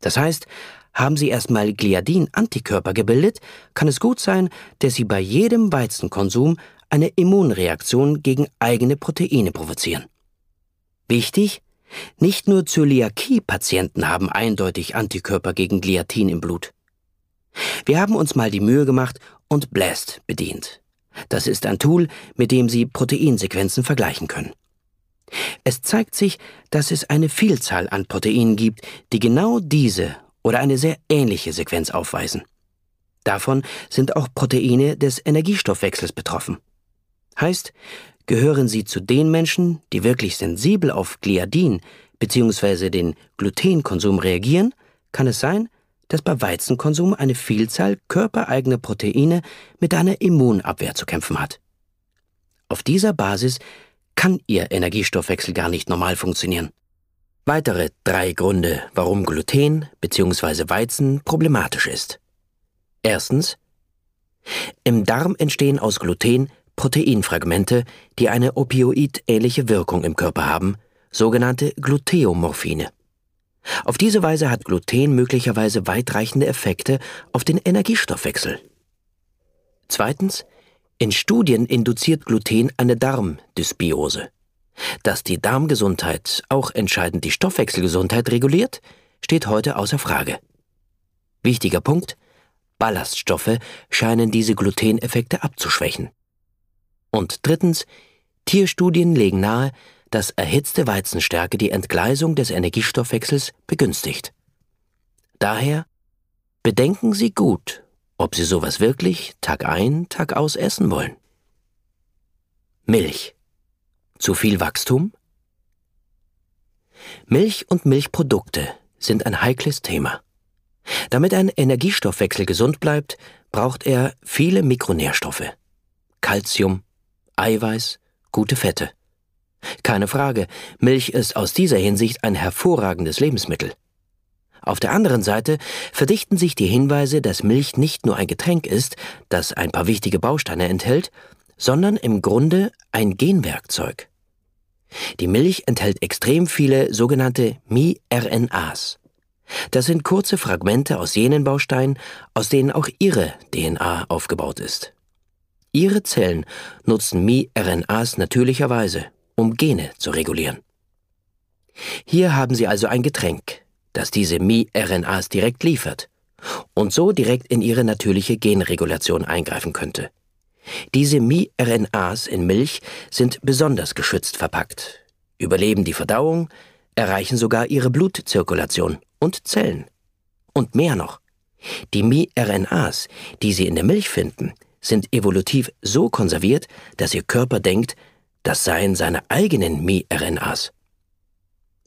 Speaker 2: Das heißt, haben Sie erstmal Gliadin-Antikörper gebildet, kann es gut sein, dass Sie bei jedem Weizenkonsum eine Immunreaktion gegen eigene Proteine provozieren. Wichtig, nicht nur Zöliakie-Patienten haben eindeutig Antikörper gegen Gliatin im Blut. Wir haben uns mal die Mühe gemacht und Blast bedient. Das ist ein Tool, mit dem Sie Proteinsequenzen vergleichen können. Es zeigt sich, dass es eine Vielzahl an Proteinen gibt, die genau diese oder eine sehr ähnliche Sequenz aufweisen. Davon sind auch Proteine des Energiestoffwechsels betroffen. Heißt, Gehören Sie zu den Menschen, die wirklich sensibel auf Gliadin bzw. den Glutenkonsum reagieren, kann es sein, dass bei Weizenkonsum eine Vielzahl körpereigener Proteine mit einer Immunabwehr zu kämpfen hat. Auf dieser Basis kann Ihr Energiestoffwechsel gar nicht normal funktionieren. Weitere drei Gründe, warum Gluten bzw. Weizen problematisch ist. Erstens. Im Darm entstehen aus Gluten Proteinfragmente, die eine opioidähnliche Wirkung im Körper haben, sogenannte Gluteomorphine. Auf diese Weise hat Gluten möglicherweise weitreichende Effekte auf den Energiestoffwechsel. Zweitens, in Studien induziert Gluten eine Darmdysbiose. Dass die Darmgesundheit auch entscheidend die Stoffwechselgesundheit reguliert, steht heute außer Frage. Wichtiger Punkt, Ballaststoffe scheinen diese Gluteneffekte abzuschwächen. Und drittens, Tierstudien legen nahe, dass erhitzte Weizenstärke die Entgleisung des Energiestoffwechsels begünstigt. Daher bedenken Sie gut, ob sie sowas wirklich Tag ein, Tag aus essen wollen. Milch. Zu viel Wachstum? Milch und Milchprodukte sind ein heikles Thema. Damit ein Energiestoffwechsel gesund bleibt, braucht er viele Mikronährstoffe. Calcium, Eiweiß, gute Fette. Keine Frage, Milch ist aus dieser Hinsicht ein hervorragendes Lebensmittel. Auf der anderen Seite verdichten sich die Hinweise, dass Milch nicht nur ein Getränk ist, das ein paar wichtige Bausteine enthält, sondern im Grunde ein Genwerkzeug. Die Milch enthält extrem viele sogenannte miRNAs. Das sind kurze Fragmente aus jenen Bausteinen, aus denen auch Ihre DNA aufgebaut ist. Ihre Zellen nutzen miRNAs natürlicherweise, um Gene zu regulieren. Hier haben Sie also ein Getränk, das diese miRNAs direkt liefert und so direkt in ihre natürliche Genregulation eingreifen könnte. Diese miRNAs in Milch sind besonders geschützt verpackt, überleben die Verdauung, erreichen sogar ihre Blutzirkulation und Zellen. Und mehr noch. Die miRNAs, die sie in der Milch finden, sind evolutiv so konserviert, dass ihr Körper denkt, das seien seine eigenen miRNAs.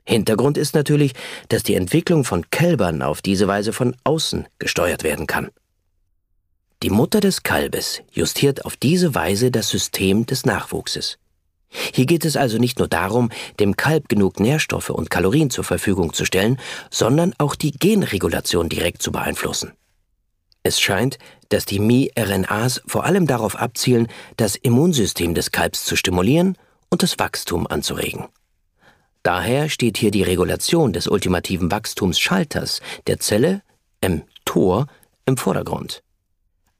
Speaker 2: Hintergrund ist natürlich, dass die Entwicklung von Kälbern auf diese Weise von außen gesteuert werden kann. Die Mutter des Kalbes justiert auf diese Weise das System des Nachwuchses. Hier geht es also nicht nur darum, dem Kalb genug Nährstoffe und Kalorien zur Verfügung zu stellen, sondern auch die Genregulation direkt zu beeinflussen. Es scheint, dass die miRNAs vor allem darauf abzielen, das Immunsystem des Kalbs zu stimulieren und das Wachstum anzuregen. Daher steht hier die Regulation des ultimativen Wachstumsschalters der Zelle, mTOR, im Vordergrund.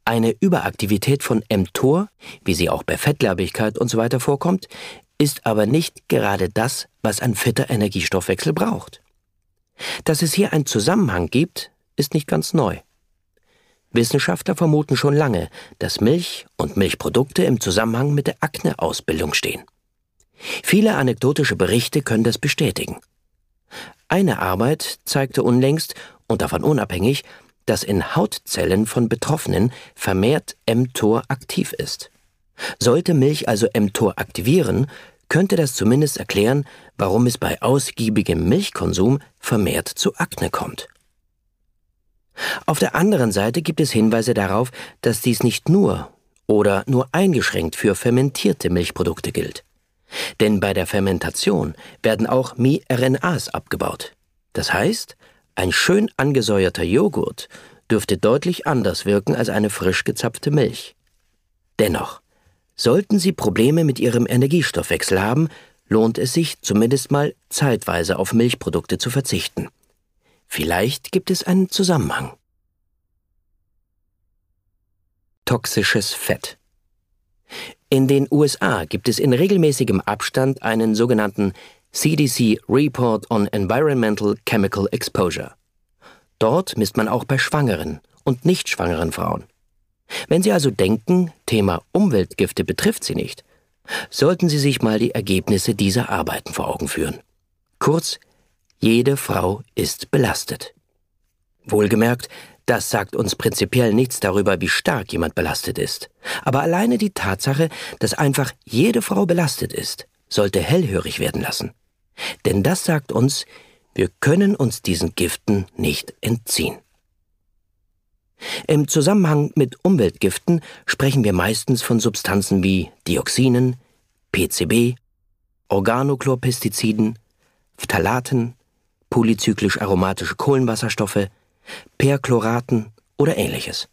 Speaker 2: Eine Überaktivität von mTOR, wie sie auch bei Fettleibigkeit usw. So vorkommt, ist aber nicht gerade das, was ein fitter Energiestoffwechsel braucht. Dass es hier einen Zusammenhang gibt, ist nicht ganz neu. Wissenschaftler vermuten schon lange, dass Milch und Milchprodukte im Zusammenhang mit der Akneausbildung stehen. Viele anekdotische Berichte können das bestätigen. Eine Arbeit zeigte unlängst, und davon unabhängig, dass in Hautzellen von Betroffenen vermehrt mTOR aktiv ist. Sollte Milch also mTOR aktivieren, könnte das zumindest erklären, warum es bei ausgiebigem Milchkonsum vermehrt zu Akne kommt. Auf der anderen Seite gibt es Hinweise darauf, dass dies nicht nur oder nur eingeschränkt für fermentierte Milchprodukte gilt. Denn bei der Fermentation werden auch miRNAs abgebaut. Das heißt, ein schön angesäuerter Joghurt dürfte deutlich anders wirken als eine frisch gezapfte Milch. Dennoch, sollten Sie Probleme mit Ihrem Energiestoffwechsel haben, lohnt es sich zumindest mal zeitweise auf Milchprodukte zu verzichten. Vielleicht gibt es einen Zusammenhang. Toxisches Fett. In den USA gibt es in regelmäßigem Abstand einen sogenannten CDC Report on Environmental Chemical Exposure. Dort misst man auch bei schwangeren und nicht schwangeren Frauen. Wenn Sie also denken, Thema Umweltgifte betrifft Sie nicht, sollten Sie sich mal die Ergebnisse dieser Arbeiten vor Augen führen. Kurz, jede Frau ist belastet. Wohlgemerkt, das sagt uns prinzipiell nichts darüber, wie stark jemand belastet ist. Aber alleine die Tatsache, dass einfach jede Frau belastet ist, sollte hellhörig werden lassen. Denn das sagt uns, wir können uns diesen Giften nicht entziehen. Im Zusammenhang mit Umweltgiften sprechen wir meistens von Substanzen wie Dioxinen, PCB, Organochlorpestiziden, Phthalaten, polyzyklisch aromatische Kohlenwasserstoffe, Perchloraten oder ähnliches.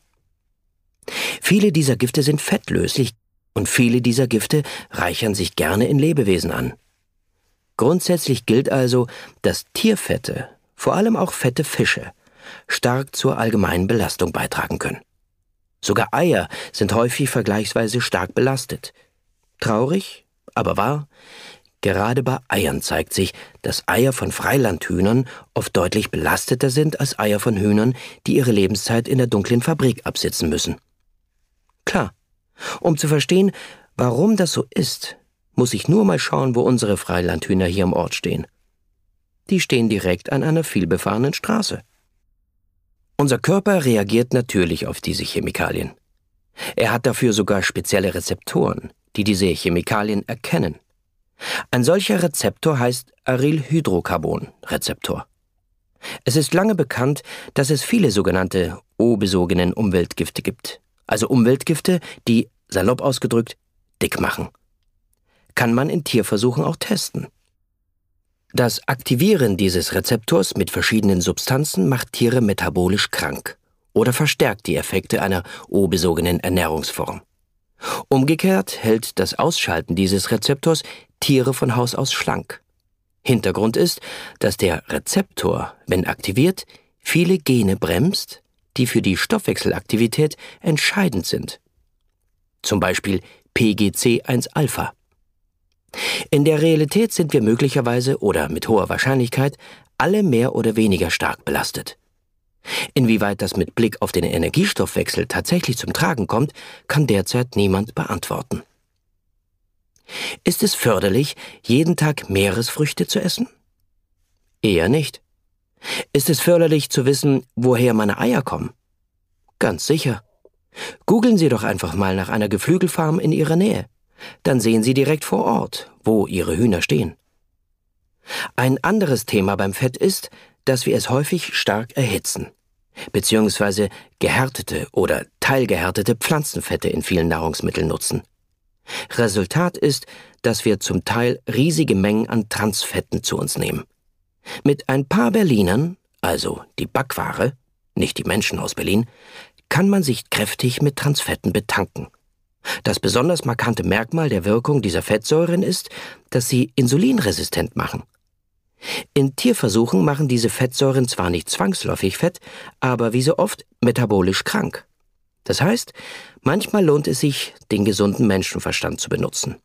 Speaker 2: Viele dieser Gifte sind fettlöslich und viele dieser Gifte reichern sich gerne in Lebewesen an. Grundsätzlich gilt also, dass Tierfette, vor allem auch fette Fische, stark zur allgemeinen Belastung beitragen können. Sogar Eier sind häufig vergleichsweise stark belastet. Traurig, aber wahr, Gerade bei Eiern zeigt sich, dass Eier von Freilandhühnern oft deutlich belasteter sind als Eier von Hühnern, die ihre Lebenszeit in der dunklen Fabrik absitzen müssen. Klar, um zu verstehen, warum das so ist, muss ich nur mal schauen, wo unsere Freilandhühner hier im Ort stehen. Die stehen direkt an einer vielbefahrenen Straße. Unser Körper reagiert natürlich auf diese Chemikalien. Er hat dafür sogar spezielle Rezeptoren, die diese Chemikalien erkennen. Ein solcher Rezeptor heißt Arylhydrocarbon-Rezeptor. Es ist lange bekannt, dass es viele sogenannte O-besogenen Umweltgifte gibt, also Umweltgifte, die, salopp ausgedrückt, dick machen. Kann man in Tierversuchen auch testen. Das Aktivieren dieses Rezeptors mit verschiedenen Substanzen macht Tiere metabolisch krank oder verstärkt die Effekte einer O-besogenen Ernährungsform. Umgekehrt hält das Ausschalten dieses Rezeptors Tiere von Haus aus schlank. Hintergrund ist, dass der Rezeptor, wenn aktiviert, viele Gene bremst, die für die Stoffwechselaktivität entscheidend sind. Zum Beispiel PGC1-Alpha. In der Realität sind wir möglicherweise oder mit hoher Wahrscheinlichkeit alle mehr oder weniger stark belastet. Inwieweit das mit Blick auf den Energiestoffwechsel tatsächlich zum Tragen kommt, kann derzeit niemand beantworten. Ist es förderlich, jeden Tag Meeresfrüchte zu essen? Eher nicht. Ist es förderlich zu wissen, woher meine Eier kommen? Ganz sicher. Googeln Sie doch einfach mal nach einer Geflügelfarm in Ihrer Nähe. Dann sehen Sie direkt vor Ort, wo Ihre Hühner stehen. Ein anderes Thema beim Fett ist, dass wir es häufig stark erhitzen, beziehungsweise gehärtete oder teilgehärtete Pflanzenfette in vielen Nahrungsmitteln nutzen. Resultat ist, dass wir zum Teil riesige Mengen an Transfetten zu uns nehmen. Mit ein paar Berlinern, also die Backware, nicht die Menschen aus Berlin, kann man sich kräftig mit Transfetten betanken. Das besonders markante Merkmal der Wirkung dieser Fettsäuren ist, dass sie insulinresistent machen. In Tierversuchen machen diese Fettsäuren zwar nicht zwangsläufig Fett, aber wie so oft metabolisch krank. Das heißt, manchmal lohnt es sich, den gesunden Menschenverstand zu benutzen.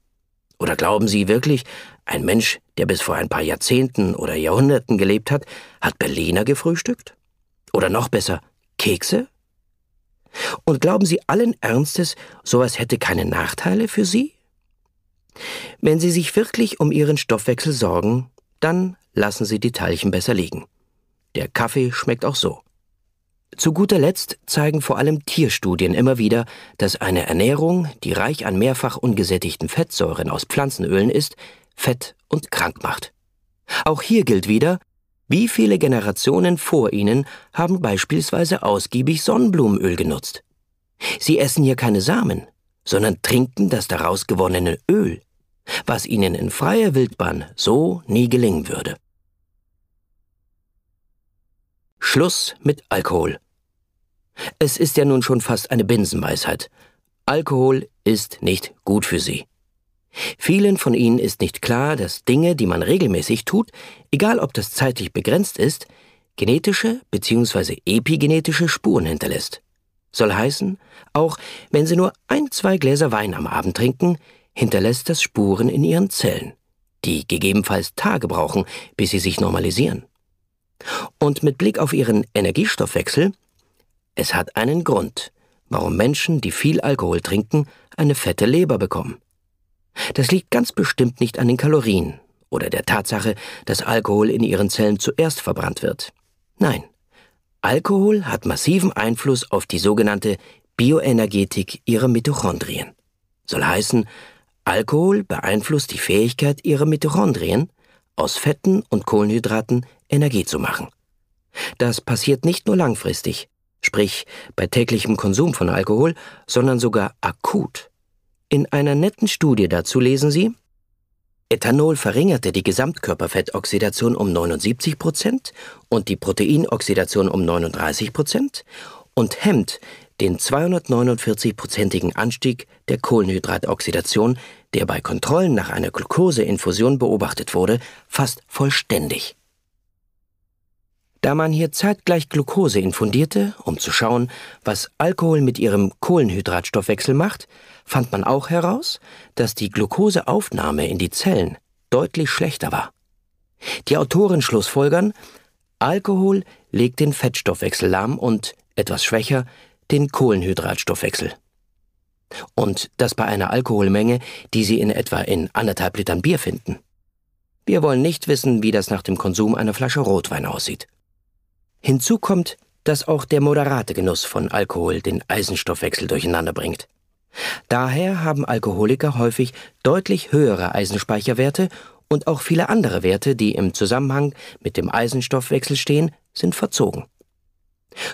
Speaker 2: Oder glauben Sie wirklich, ein Mensch, der bis vor ein paar Jahrzehnten oder Jahrhunderten gelebt hat, hat Berliner gefrühstückt? Oder noch besser, Kekse? Und glauben Sie allen Ernstes, sowas hätte keine Nachteile für Sie? Wenn Sie sich wirklich um Ihren Stoffwechsel sorgen, dann lassen Sie die Teilchen besser liegen. Der Kaffee schmeckt auch so. Zu guter Letzt zeigen vor allem Tierstudien immer wieder, dass eine Ernährung, die reich an mehrfach ungesättigten Fettsäuren aus Pflanzenölen ist, fett und krank macht. Auch hier gilt wieder, wie viele Generationen vor ihnen haben beispielsweise ausgiebig Sonnenblumenöl genutzt? Sie essen hier keine Samen, sondern trinken das daraus gewonnene Öl, was ihnen in freier Wildbahn so nie gelingen würde. Schluss mit Alkohol. Es ist ja nun schon fast eine Binsenweisheit. Alkohol ist nicht gut für Sie. Vielen von Ihnen ist nicht klar, dass Dinge, die man regelmäßig tut, egal ob das zeitlich begrenzt ist, genetische bzw. epigenetische Spuren hinterlässt. Soll heißen, auch wenn Sie nur ein, zwei Gläser Wein am Abend trinken, hinterlässt das Spuren in Ihren Zellen, die gegebenenfalls Tage brauchen, bis sie sich normalisieren. Und mit Blick auf Ihren Energiestoffwechsel, es hat einen Grund, warum Menschen, die viel Alkohol trinken, eine fette Leber bekommen. Das liegt ganz bestimmt nicht an den Kalorien oder der Tatsache, dass Alkohol in ihren Zellen zuerst verbrannt wird. Nein, Alkohol hat massiven Einfluss auf die sogenannte Bioenergetik ihrer Mitochondrien. Soll heißen, Alkohol beeinflusst die Fähigkeit ihrer Mitochondrien, aus Fetten und Kohlenhydraten Energie zu machen. Das passiert nicht nur langfristig, sprich bei täglichem Konsum von Alkohol, sondern sogar akut. In einer netten Studie dazu lesen Sie, Ethanol verringerte die Gesamtkörperfettoxidation um 79 Prozent und die Proteinoxidation um 39 Prozent und hemmt den 249-prozentigen Anstieg der Kohlenhydratoxidation, der bei Kontrollen nach einer Glukoseinfusion beobachtet wurde, fast vollständig. Da man hier zeitgleich Glucose infundierte, um zu schauen, was Alkohol mit ihrem Kohlenhydratstoffwechsel macht, fand man auch heraus, dass die Glucoseaufnahme in die Zellen deutlich schlechter war. Die Autoren schlussfolgern, Alkohol legt den Fettstoffwechsel lahm und, etwas schwächer, den Kohlenhydratstoffwechsel. Und das bei einer Alkoholmenge, die Sie in etwa in anderthalb Litern Bier finden. Wir wollen nicht wissen, wie das nach dem Konsum einer Flasche Rotwein aussieht. Hinzu kommt, dass auch der moderate Genuss von Alkohol den Eisenstoffwechsel durcheinander bringt. Daher haben Alkoholiker häufig deutlich höhere Eisenspeicherwerte und auch viele andere Werte, die im Zusammenhang mit dem Eisenstoffwechsel stehen, sind verzogen.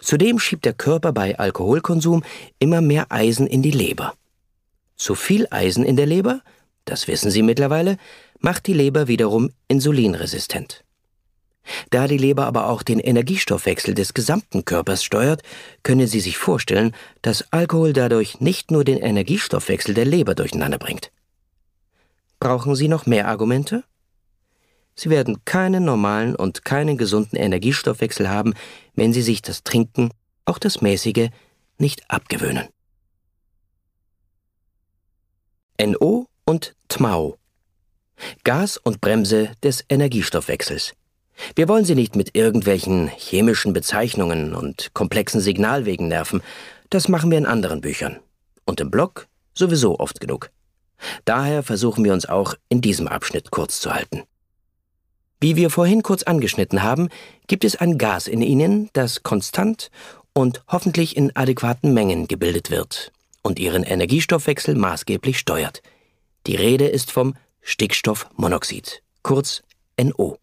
Speaker 2: Zudem schiebt der Körper bei Alkoholkonsum immer mehr Eisen in die Leber. Zu viel Eisen in der Leber, das wissen Sie mittlerweile, macht die Leber wiederum insulinresistent. Da die Leber aber auch den Energiestoffwechsel des gesamten Körpers steuert, können Sie sich vorstellen, dass Alkohol dadurch nicht nur den Energiestoffwechsel der Leber durcheinander bringt. Brauchen Sie noch mehr Argumente? Sie werden keinen normalen und keinen gesunden Energiestoffwechsel haben, wenn Sie sich das Trinken, auch das mäßige, nicht abgewöhnen. NO und TMAO Gas und Bremse des Energiestoffwechsels. Wir wollen Sie nicht mit irgendwelchen chemischen Bezeichnungen und komplexen Signalwegen nerven. Das machen wir in anderen Büchern. Und im Blog sowieso oft genug. Daher versuchen wir uns auch in diesem Abschnitt kurz zu halten. Wie wir vorhin kurz angeschnitten haben, gibt es ein Gas in Ihnen, das konstant und hoffentlich in adäquaten Mengen gebildet wird und Ihren Energiestoffwechsel maßgeblich steuert. Die Rede ist vom Stickstoffmonoxid, kurz NO.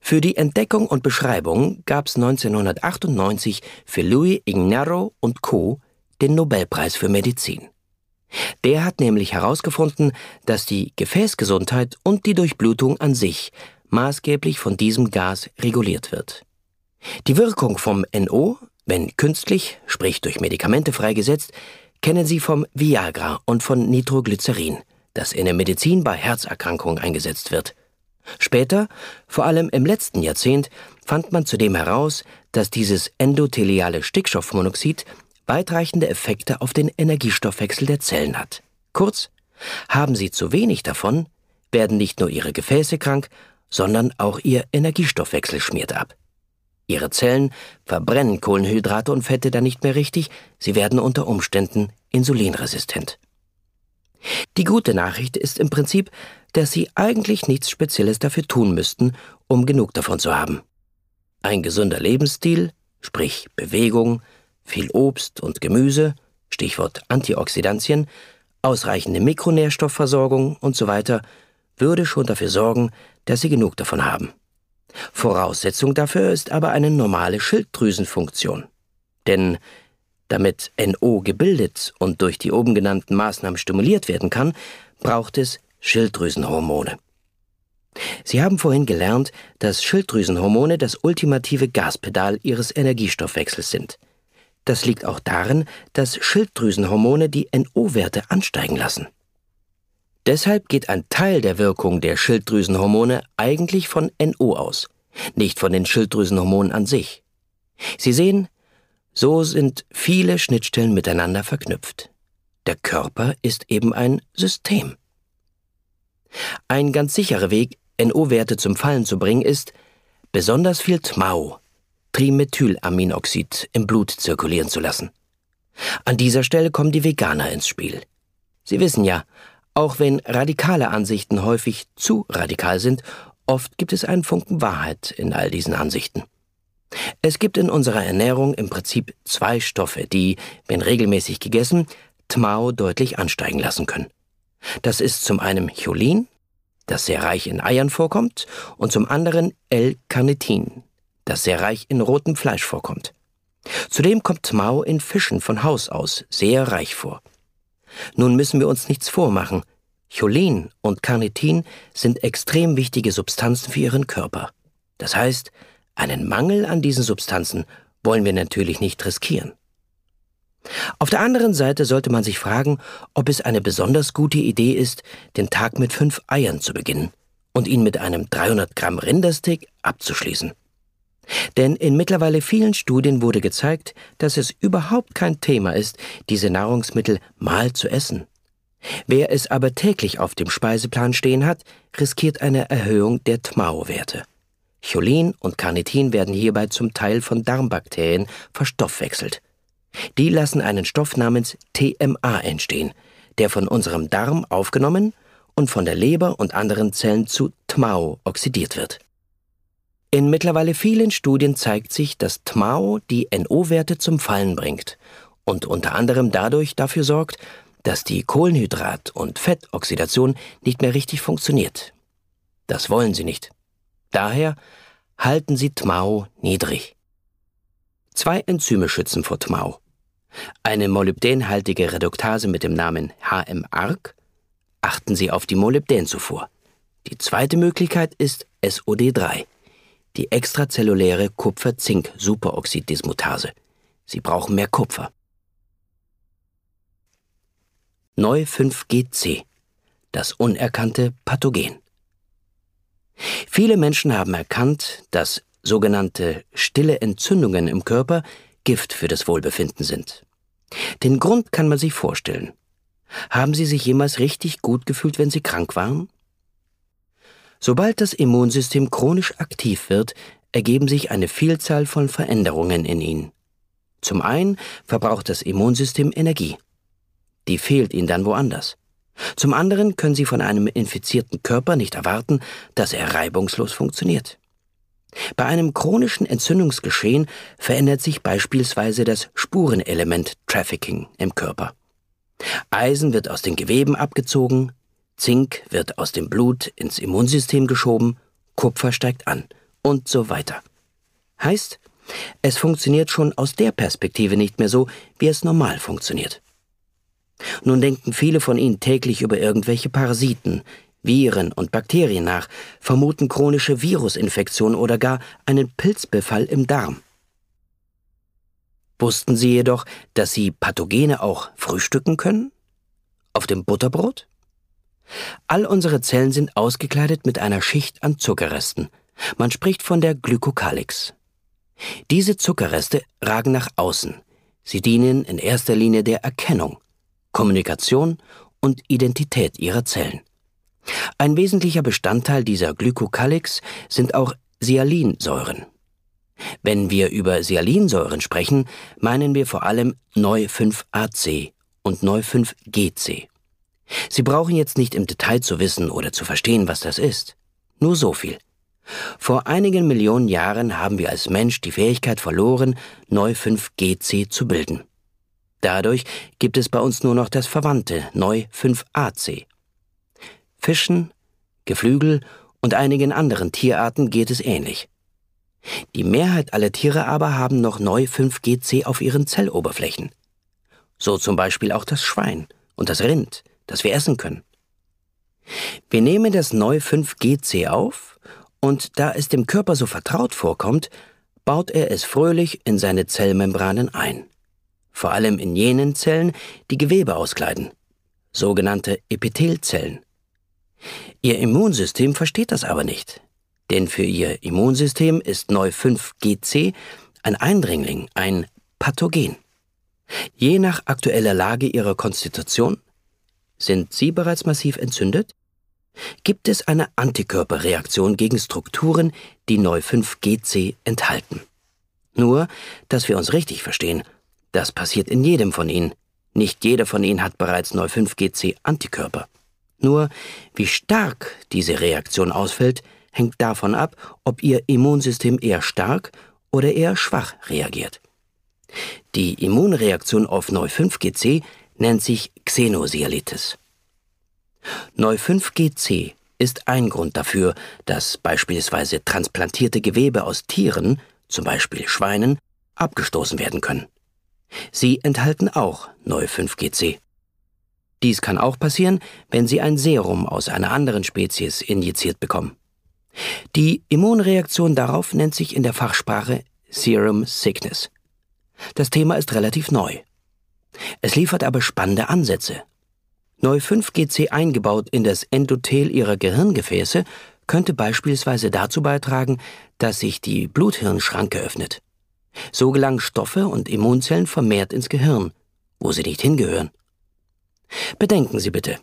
Speaker 2: Für die Entdeckung und Beschreibung gab es 1998 für Louis Ignarro und Co. den Nobelpreis für Medizin. Der hat nämlich herausgefunden, dass die Gefäßgesundheit und die Durchblutung an sich maßgeblich von diesem Gas reguliert wird. Die Wirkung vom NO, wenn künstlich, sprich durch Medikamente freigesetzt, kennen Sie vom Viagra und von Nitroglycerin, das in der Medizin bei Herzerkrankungen eingesetzt wird. Später, vor allem im letzten Jahrzehnt, fand man zudem heraus, dass dieses endotheliale Stickstoffmonoxid weitreichende Effekte auf den Energiestoffwechsel der Zellen hat. Kurz, haben sie zu wenig davon, werden nicht nur ihre Gefäße krank, sondern auch ihr Energiestoffwechsel schmiert ab. Ihre Zellen verbrennen Kohlenhydrate und Fette dann nicht mehr richtig, sie werden unter Umständen insulinresistent. Die gute Nachricht ist im Prinzip, dass Sie eigentlich nichts Spezielles dafür tun müssten, um genug davon zu haben. Ein gesunder Lebensstil, sprich Bewegung, viel Obst und Gemüse, Stichwort Antioxidantien, ausreichende Mikronährstoffversorgung und so weiter, würde schon dafür sorgen, dass Sie genug davon haben. Voraussetzung dafür ist aber eine normale Schilddrüsenfunktion. Denn damit NO gebildet und durch die oben genannten Maßnahmen stimuliert werden kann, braucht es Schilddrüsenhormone. Sie haben vorhin gelernt, dass Schilddrüsenhormone das ultimative Gaspedal ihres Energiestoffwechsels sind. Das liegt auch darin, dass Schilddrüsenhormone die NO-Werte ansteigen lassen. Deshalb geht ein Teil der Wirkung der Schilddrüsenhormone eigentlich von NO aus, nicht von den Schilddrüsenhormonen an sich. Sie sehen, so sind viele Schnittstellen miteinander verknüpft. Der Körper ist eben ein System. Ein ganz sicherer Weg, NO-Werte zum Fallen zu bringen, ist, besonders viel TMAO, Trimethylaminoxid, im Blut zirkulieren zu lassen. An dieser Stelle kommen die Veganer ins Spiel. Sie wissen ja, auch wenn radikale Ansichten häufig zu radikal sind, oft gibt es einen Funken Wahrheit in all diesen Ansichten. Es gibt in unserer Ernährung im Prinzip zwei Stoffe, die, wenn regelmäßig gegessen, TMAO deutlich ansteigen lassen können. Das ist zum einen Cholin, das sehr reich in Eiern vorkommt, und zum anderen L-Carnitin, das sehr reich in rotem Fleisch vorkommt. Zudem kommt TMAO in Fischen von Haus aus sehr reich vor. Nun müssen wir uns nichts vormachen. Cholin und Carnitin sind extrem wichtige Substanzen für Ihren Körper. Das heißt, einen Mangel an diesen Substanzen wollen wir natürlich nicht riskieren. Auf der anderen Seite sollte man sich fragen, ob es eine besonders gute Idee ist, den Tag mit fünf Eiern zu beginnen und ihn mit einem 300 Gramm Rindersteak abzuschließen. Denn in mittlerweile vielen Studien wurde gezeigt, dass es überhaupt kein Thema ist, diese Nahrungsmittel mal zu essen. Wer es aber täglich auf dem Speiseplan stehen hat, riskiert eine Erhöhung der TMAO-Werte. Cholin und Carnitin werden hierbei zum Teil von Darmbakterien verstoffwechselt. Die lassen einen Stoff namens TMA entstehen, der von unserem Darm aufgenommen und von der Leber und anderen Zellen zu TMAO oxidiert wird. In mittlerweile vielen Studien zeigt sich, dass TMAO die NO-Werte zum Fallen bringt und unter anderem dadurch dafür sorgt, dass die Kohlenhydrat- und Fettoxidation nicht mehr richtig funktioniert. Das wollen Sie nicht. Daher halten Sie TMAO niedrig. Zwei Enzyme schützen vor TMAO. Eine molybdänhaltige Reduktase mit dem Namen HM-ARC. Achten Sie auf die Molybdänzufuhr. Die zweite Möglichkeit ist SOD3 die extrazelluläre Kupfer-Zink-Superoxiddismutase. Sie brauchen mehr Kupfer. Neu 5GC, das unerkannte Pathogen. Viele Menschen haben erkannt, dass sogenannte stille Entzündungen im Körper Gift für das Wohlbefinden sind. Den Grund kann man sich vorstellen. Haben Sie sich jemals richtig gut gefühlt, wenn Sie krank waren? Sobald das Immunsystem chronisch aktiv wird, ergeben sich eine Vielzahl von Veränderungen in ihnen. Zum einen verbraucht das Immunsystem Energie. Die fehlt ihnen dann woanders. Zum anderen können sie von einem infizierten Körper nicht erwarten, dass er reibungslos funktioniert. Bei einem chronischen Entzündungsgeschehen verändert sich beispielsweise das Spurenelement Trafficking im Körper. Eisen wird aus den Geweben abgezogen, Zink wird aus dem Blut ins Immunsystem geschoben, Kupfer steigt an und so weiter. Heißt, es funktioniert schon aus der Perspektive nicht mehr so, wie es normal funktioniert. Nun denken viele von Ihnen täglich über irgendwelche Parasiten, Viren und Bakterien nach, vermuten chronische Virusinfektion oder gar einen Pilzbefall im Darm. Wussten Sie jedoch, dass Sie Pathogene auch frühstücken können? Auf dem Butterbrot? All unsere Zellen sind ausgekleidet mit einer Schicht an Zuckerresten. Man spricht von der Glykokalix. Diese Zuckerreste ragen nach außen. Sie dienen in erster Linie der Erkennung, Kommunikation und Identität ihrer Zellen. Ein wesentlicher Bestandteil dieser Glykokalix sind auch Sialinsäuren. Wenn wir über Sialinsäuren sprechen, meinen wir vor allem Neu5AC und Neu5GC. Sie brauchen jetzt nicht im Detail zu wissen oder zu verstehen, was das ist. Nur so viel. Vor einigen Millionen Jahren haben wir als Mensch die Fähigkeit verloren, Neu 5GC zu bilden. Dadurch gibt es bei uns nur noch das verwandte Neu 5AC. Fischen, Geflügel und einigen anderen Tierarten geht es ähnlich. Die Mehrheit aller Tiere aber haben noch Neu 5GC auf ihren Zelloberflächen. So zum Beispiel auch das Schwein und das Rind, das wir essen können. Wir nehmen das neue 5GC auf und da es dem Körper so vertraut vorkommt, baut er es fröhlich in seine Zellmembranen ein. Vor allem in jenen Zellen, die Gewebe auskleiden, sogenannte Epithelzellen. Ihr Immunsystem versteht das aber nicht, denn für ihr Immunsystem ist neu 5GC ein Eindringling, ein Pathogen. Je nach aktueller Lage ihrer Konstitution sind Sie bereits massiv entzündet? Gibt es eine Antikörperreaktion gegen Strukturen, die Neu5GC enthalten? Nur, dass wir uns richtig verstehen, das passiert in jedem von Ihnen. Nicht jeder von Ihnen hat bereits Neu5GC Antikörper. Nur, wie stark diese Reaktion ausfällt, hängt davon ab, ob Ihr Immunsystem eher stark oder eher schwach reagiert. Die Immunreaktion auf Neu5GC nennt sich Xenosialitis. Neu5GC ist ein Grund dafür, dass beispielsweise transplantierte Gewebe aus Tieren, zum Beispiel Schweinen, abgestoßen werden können. Sie enthalten auch Neu5GC. Dies kann auch passieren, wenn Sie ein Serum aus einer anderen Spezies injiziert bekommen. Die Immunreaktion darauf nennt sich in der Fachsprache Serum Sickness. Das Thema ist relativ neu. Es liefert aber spannende Ansätze. Neu 5GC eingebaut in das Endothel ihrer Gehirngefäße könnte beispielsweise dazu beitragen, dass sich die Bluthirnschranke öffnet. So gelangen Stoffe und Immunzellen vermehrt ins Gehirn, wo sie nicht hingehören. Bedenken Sie bitte,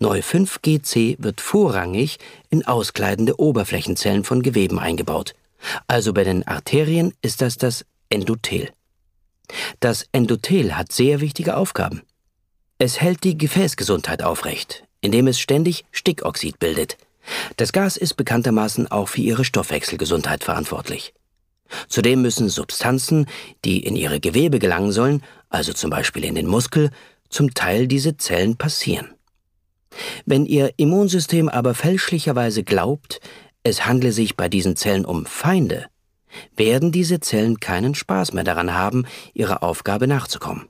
Speaker 2: Neu 5GC wird vorrangig in auskleidende Oberflächenzellen von Geweben eingebaut. Also bei den Arterien ist das das Endothel. Das Endothel hat sehr wichtige Aufgaben. Es hält die Gefäßgesundheit aufrecht, indem es ständig Stickoxid bildet, Das Gas ist bekanntermaßen auch für ihre Stoffwechselgesundheit verantwortlich. Zudem müssen Substanzen, die in ihre Gewebe gelangen sollen, also zum Beispiel in den Muskel, zum Teil diese Zellen passieren. Wenn Ihr Immunsystem aber fälschlicherweise glaubt, es handle sich bei diesen Zellen um Feinde, werden diese Zellen keinen Spaß mehr daran haben, ihrer Aufgabe nachzukommen.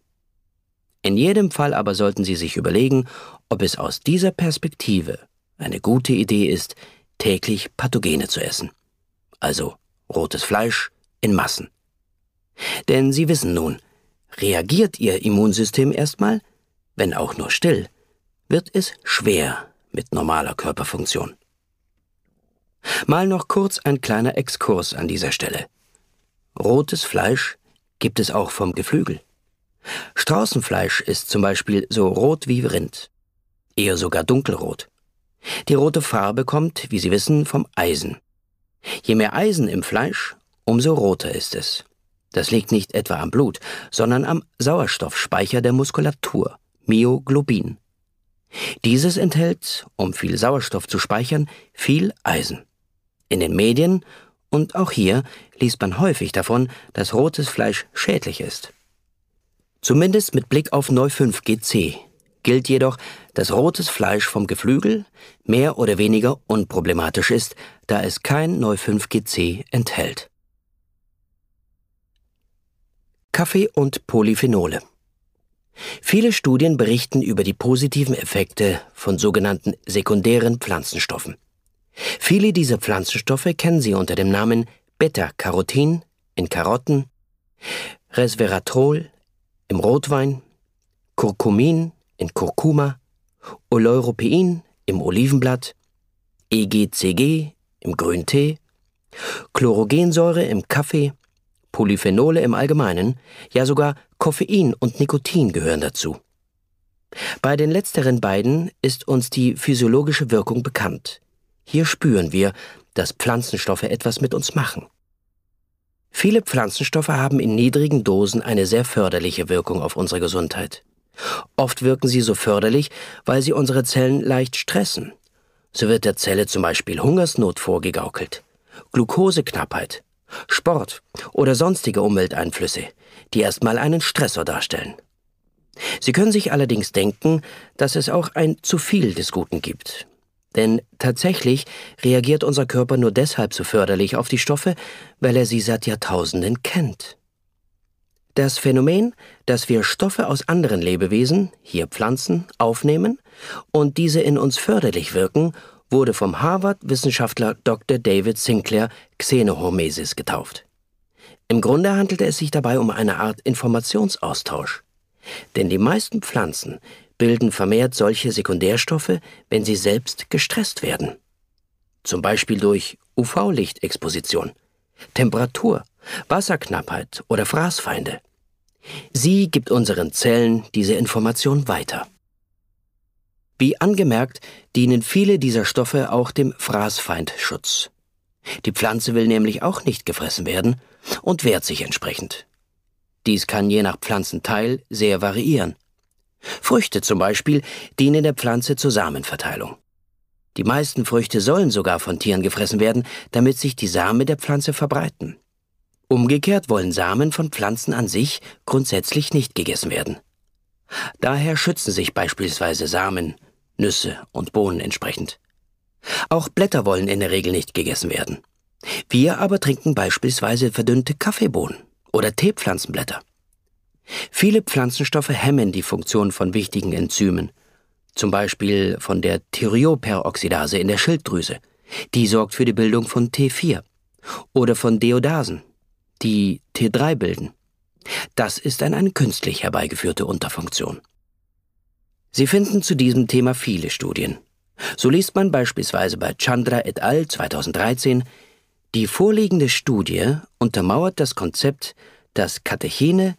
Speaker 2: In jedem Fall aber sollten Sie sich überlegen, ob es aus dieser Perspektive eine gute Idee ist, täglich Pathogene zu essen. Also rotes Fleisch in Massen. Denn Sie wissen nun, reagiert Ihr Immunsystem erstmal, wenn auch nur still, wird es schwer mit normaler Körperfunktion. Mal noch kurz ein kleiner Exkurs an dieser Stelle. Rotes Fleisch gibt es auch vom Geflügel. Straußenfleisch ist zum Beispiel so rot wie Rind, eher sogar dunkelrot. Die rote Farbe kommt, wie Sie wissen, vom Eisen. Je mehr Eisen im Fleisch, umso roter ist es. Das liegt nicht etwa am Blut, sondern am Sauerstoffspeicher der Muskulatur, Myoglobin. Dieses enthält, um viel Sauerstoff zu speichern, viel Eisen. In den Medien und auch hier liest man häufig davon, dass rotes Fleisch schädlich ist. Zumindest mit Blick auf Neu5GC gilt jedoch, dass rotes Fleisch vom Geflügel mehr oder weniger unproblematisch ist, da es kein Neu5GC enthält. Kaffee und Polyphenole Viele Studien berichten über die positiven Effekte von sogenannten sekundären Pflanzenstoffen. Viele dieser Pflanzenstoffe kennen Sie unter dem Namen Beta-Carotin in Karotten, Resveratrol im Rotwein, Curcumin in Kurkuma, Oleuropein im Olivenblatt, EGCG im Grüntee, Chlorogensäure im Kaffee, Polyphenole im Allgemeinen, ja sogar Koffein und Nikotin gehören dazu. Bei den letzteren beiden ist uns die physiologische Wirkung bekannt. Hier spüren wir, dass Pflanzenstoffe etwas mit uns machen. Viele Pflanzenstoffe haben in niedrigen Dosen eine sehr förderliche Wirkung auf unsere Gesundheit. Oft wirken sie so förderlich, weil sie unsere Zellen leicht stressen. So wird der Zelle zum Beispiel Hungersnot vorgegaukelt, Glukoseknappheit, Sport oder sonstige Umwelteinflüsse, die erstmal einen Stressor darstellen. Sie können sich allerdings denken, dass es auch ein zu viel des Guten gibt. Denn tatsächlich reagiert unser Körper nur deshalb so förderlich auf die Stoffe, weil er sie seit Jahrtausenden kennt. Das Phänomen, dass wir Stoffe aus anderen Lebewesen, hier Pflanzen, aufnehmen und diese in uns förderlich wirken wurde vom Harvard-Wissenschaftler Dr. David Sinclair Xenohomesis getauft. Im Grunde handelte es sich dabei um eine Art Informationsaustausch. Denn die meisten Pflanzen bilden vermehrt solche Sekundärstoffe, wenn sie selbst gestresst werden. Zum Beispiel durch UV-Lichtexposition, Temperatur, Wasserknappheit oder Fraßfeinde. Sie gibt unseren Zellen diese Information weiter. Wie angemerkt, dienen viele dieser Stoffe auch dem Fraßfeindschutz. Die Pflanze will nämlich auch nicht gefressen werden und wehrt sich entsprechend. Dies kann je nach Pflanzenteil sehr variieren. Früchte zum Beispiel dienen der Pflanze zur Samenverteilung. Die meisten Früchte sollen sogar von Tieren gefressen werden, damit sich die Samen der Pflanze verbreiten. Umgekehrt wollen Samen von Pflanzen an sich grundsätzlich nicht gegessen werden. Daher schützen sich beispielsweise Samen, Nüsse und Bohnen entsprechend. Auch Blätter wollen in der Regel nicht gegessen werden. Wir aber trinken beispielsweise verdünnte Kaffeebohnen oder Teepflanzenblätter. Viele Pflanzenstoffe hemmen die Funktion von wichtigen Enzymen, zum Beispiel von der Thyrioperoxidase in der Schilddrüse. Die sorgt für die Bildung von T4 oder von Deodasen, die T3 bilden. Das ist eine, eine künstlich herbeigeführte Unterfunktion. Sie finden zu diesem Thema viele Studien. So liest man beispielsweise bei Chandra et al. 2013, die vorliegende Studie untermauert das Konzept, dass Katechine,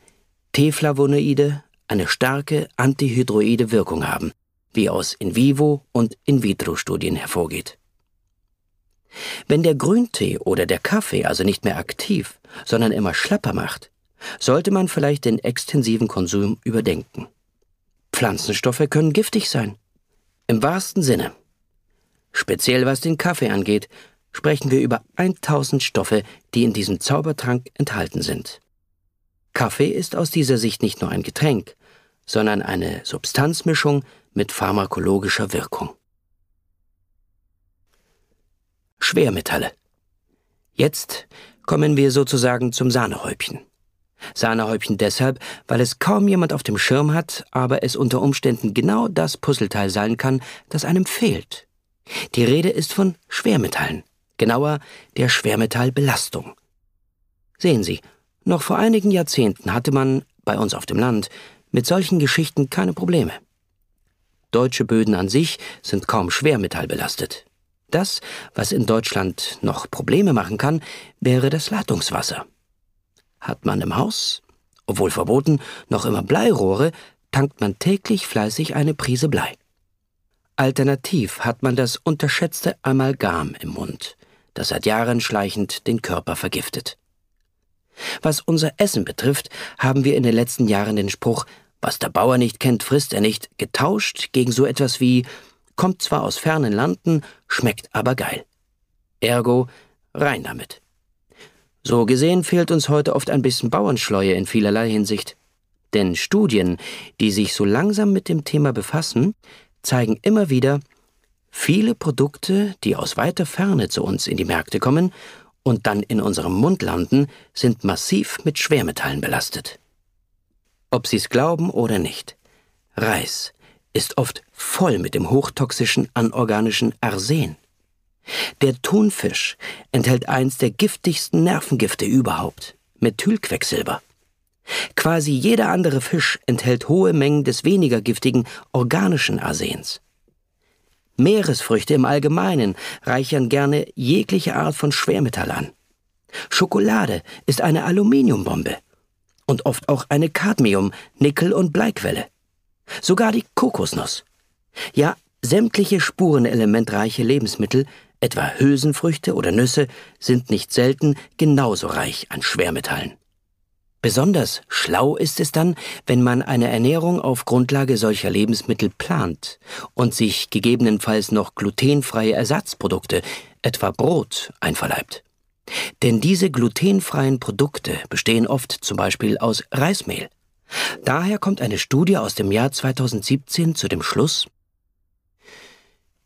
Speaker 2: T-Flavonoide eine starke antihydroide Wirkung haben, wie aus In vivo und In vitro Studien hervorgeht. Wenn der Grüntee oder der Kaffee also nicht mehr aktiv, sondern immer schlapper macht, sollte man vielleicht den extensiven Konsum überdenken. Pflanzenstoffe können giftig sein. Im wahrsten Sinne. Speziell was den Kaffee angeht, sprechen wir über 1000 Stoffe, die in diesem Zaubertrank enthalten sind. Kaffee ist aus dieser Sicht nicht nur ein Getränk, sondern eine Substanzmischung mit pharmakologischer Wirkung. Schwermetalle. Jetzt kommen wir sozusagen zum Sahnehäubchen. Sahnehäubchen deshalb, weil es kaum jemand auf dem Schirm hat, aber es unter Umständen genau das Puzzleteil sein kann, das einem fehlt. Die Rede ist von Schwermetallen, genauer der Schwermetallbelastung. Sehen Sie, noch vor einigen Jahrzehnten hatte man, bei uns auf dem Land, mit solchen Geschichten keine Probleme. Deutsche Böden an sich sind kaum schwermetallbelastet. Das, was in Deutschland noch Probleme machen kann, wäre das Leitungswasser. Hat man im Haus, obwohl verboten, noch immer Bleirohre, tankt man täglich fleißig eine Prise Blei. Alternativ hat man das unterschätzte Amalgam im Mund, das seit Jahren schleichend den Körper vergiftet. Was unser Essen betrifft, haben wir in den letzten Jahren den Spruch, was der Bauer nicht kennt, frisst er nicht, getauscht gegen so etwas wie, kommt zwar aus fernen Landen, schmeckt aber geil. Ergo, rein damit. So gesehen fehlt uns heute oft ein bisschen Bauernschleue in vielerlei Hinsicht. Denn Studien, die sich so langsam mit dem Thema befassen, zeigen immer wieder, viele Produkte, die aus weiter Ferne zu uns in die Märkte kommen und dann in unserem Mund landen, sind massiv mit Schwermetallen belastet. Ob Sie es glauben oder nicht, Reis ist oft voll mit dem hochtoxischen anorganischen Arsen. Der Thunfisch enthält eins der giftigsten Nervengifte überhaupt, Methylquecksilber. Quasi jeder andere Fisch enthält hohe Mengen des weniger giftigen organischen Arsens. Meeresfrüchte im Allgemeinen reichern gerne jegliche Art von Schwermetall an. Schokolade ist eine Aluminiumbombe und oft auch eine Cadmium-, Nickel- und Bleiquelle. Sogar die Kokosnuss. Ja, sämtliche spurenelementreiche Lebensmittel, etwa Hülsenfrüchte oder Nüsse, sind nicht selten genauso reich an Schwermetallen. Besonders schlau ist es dann, wenn man eine Ernährung auf Grundlage solcher Lebensmittel plant und sich gegebenenfalls noch glutenfreie Ersatzprodukte, etwa Brot, einverleibt. Denn diese glutenfreien Produkte bestehen oft zum Beispiel aus Reismehl. Daher kommt eine Studie aus dem Jahr 2017 zu dem Schluss,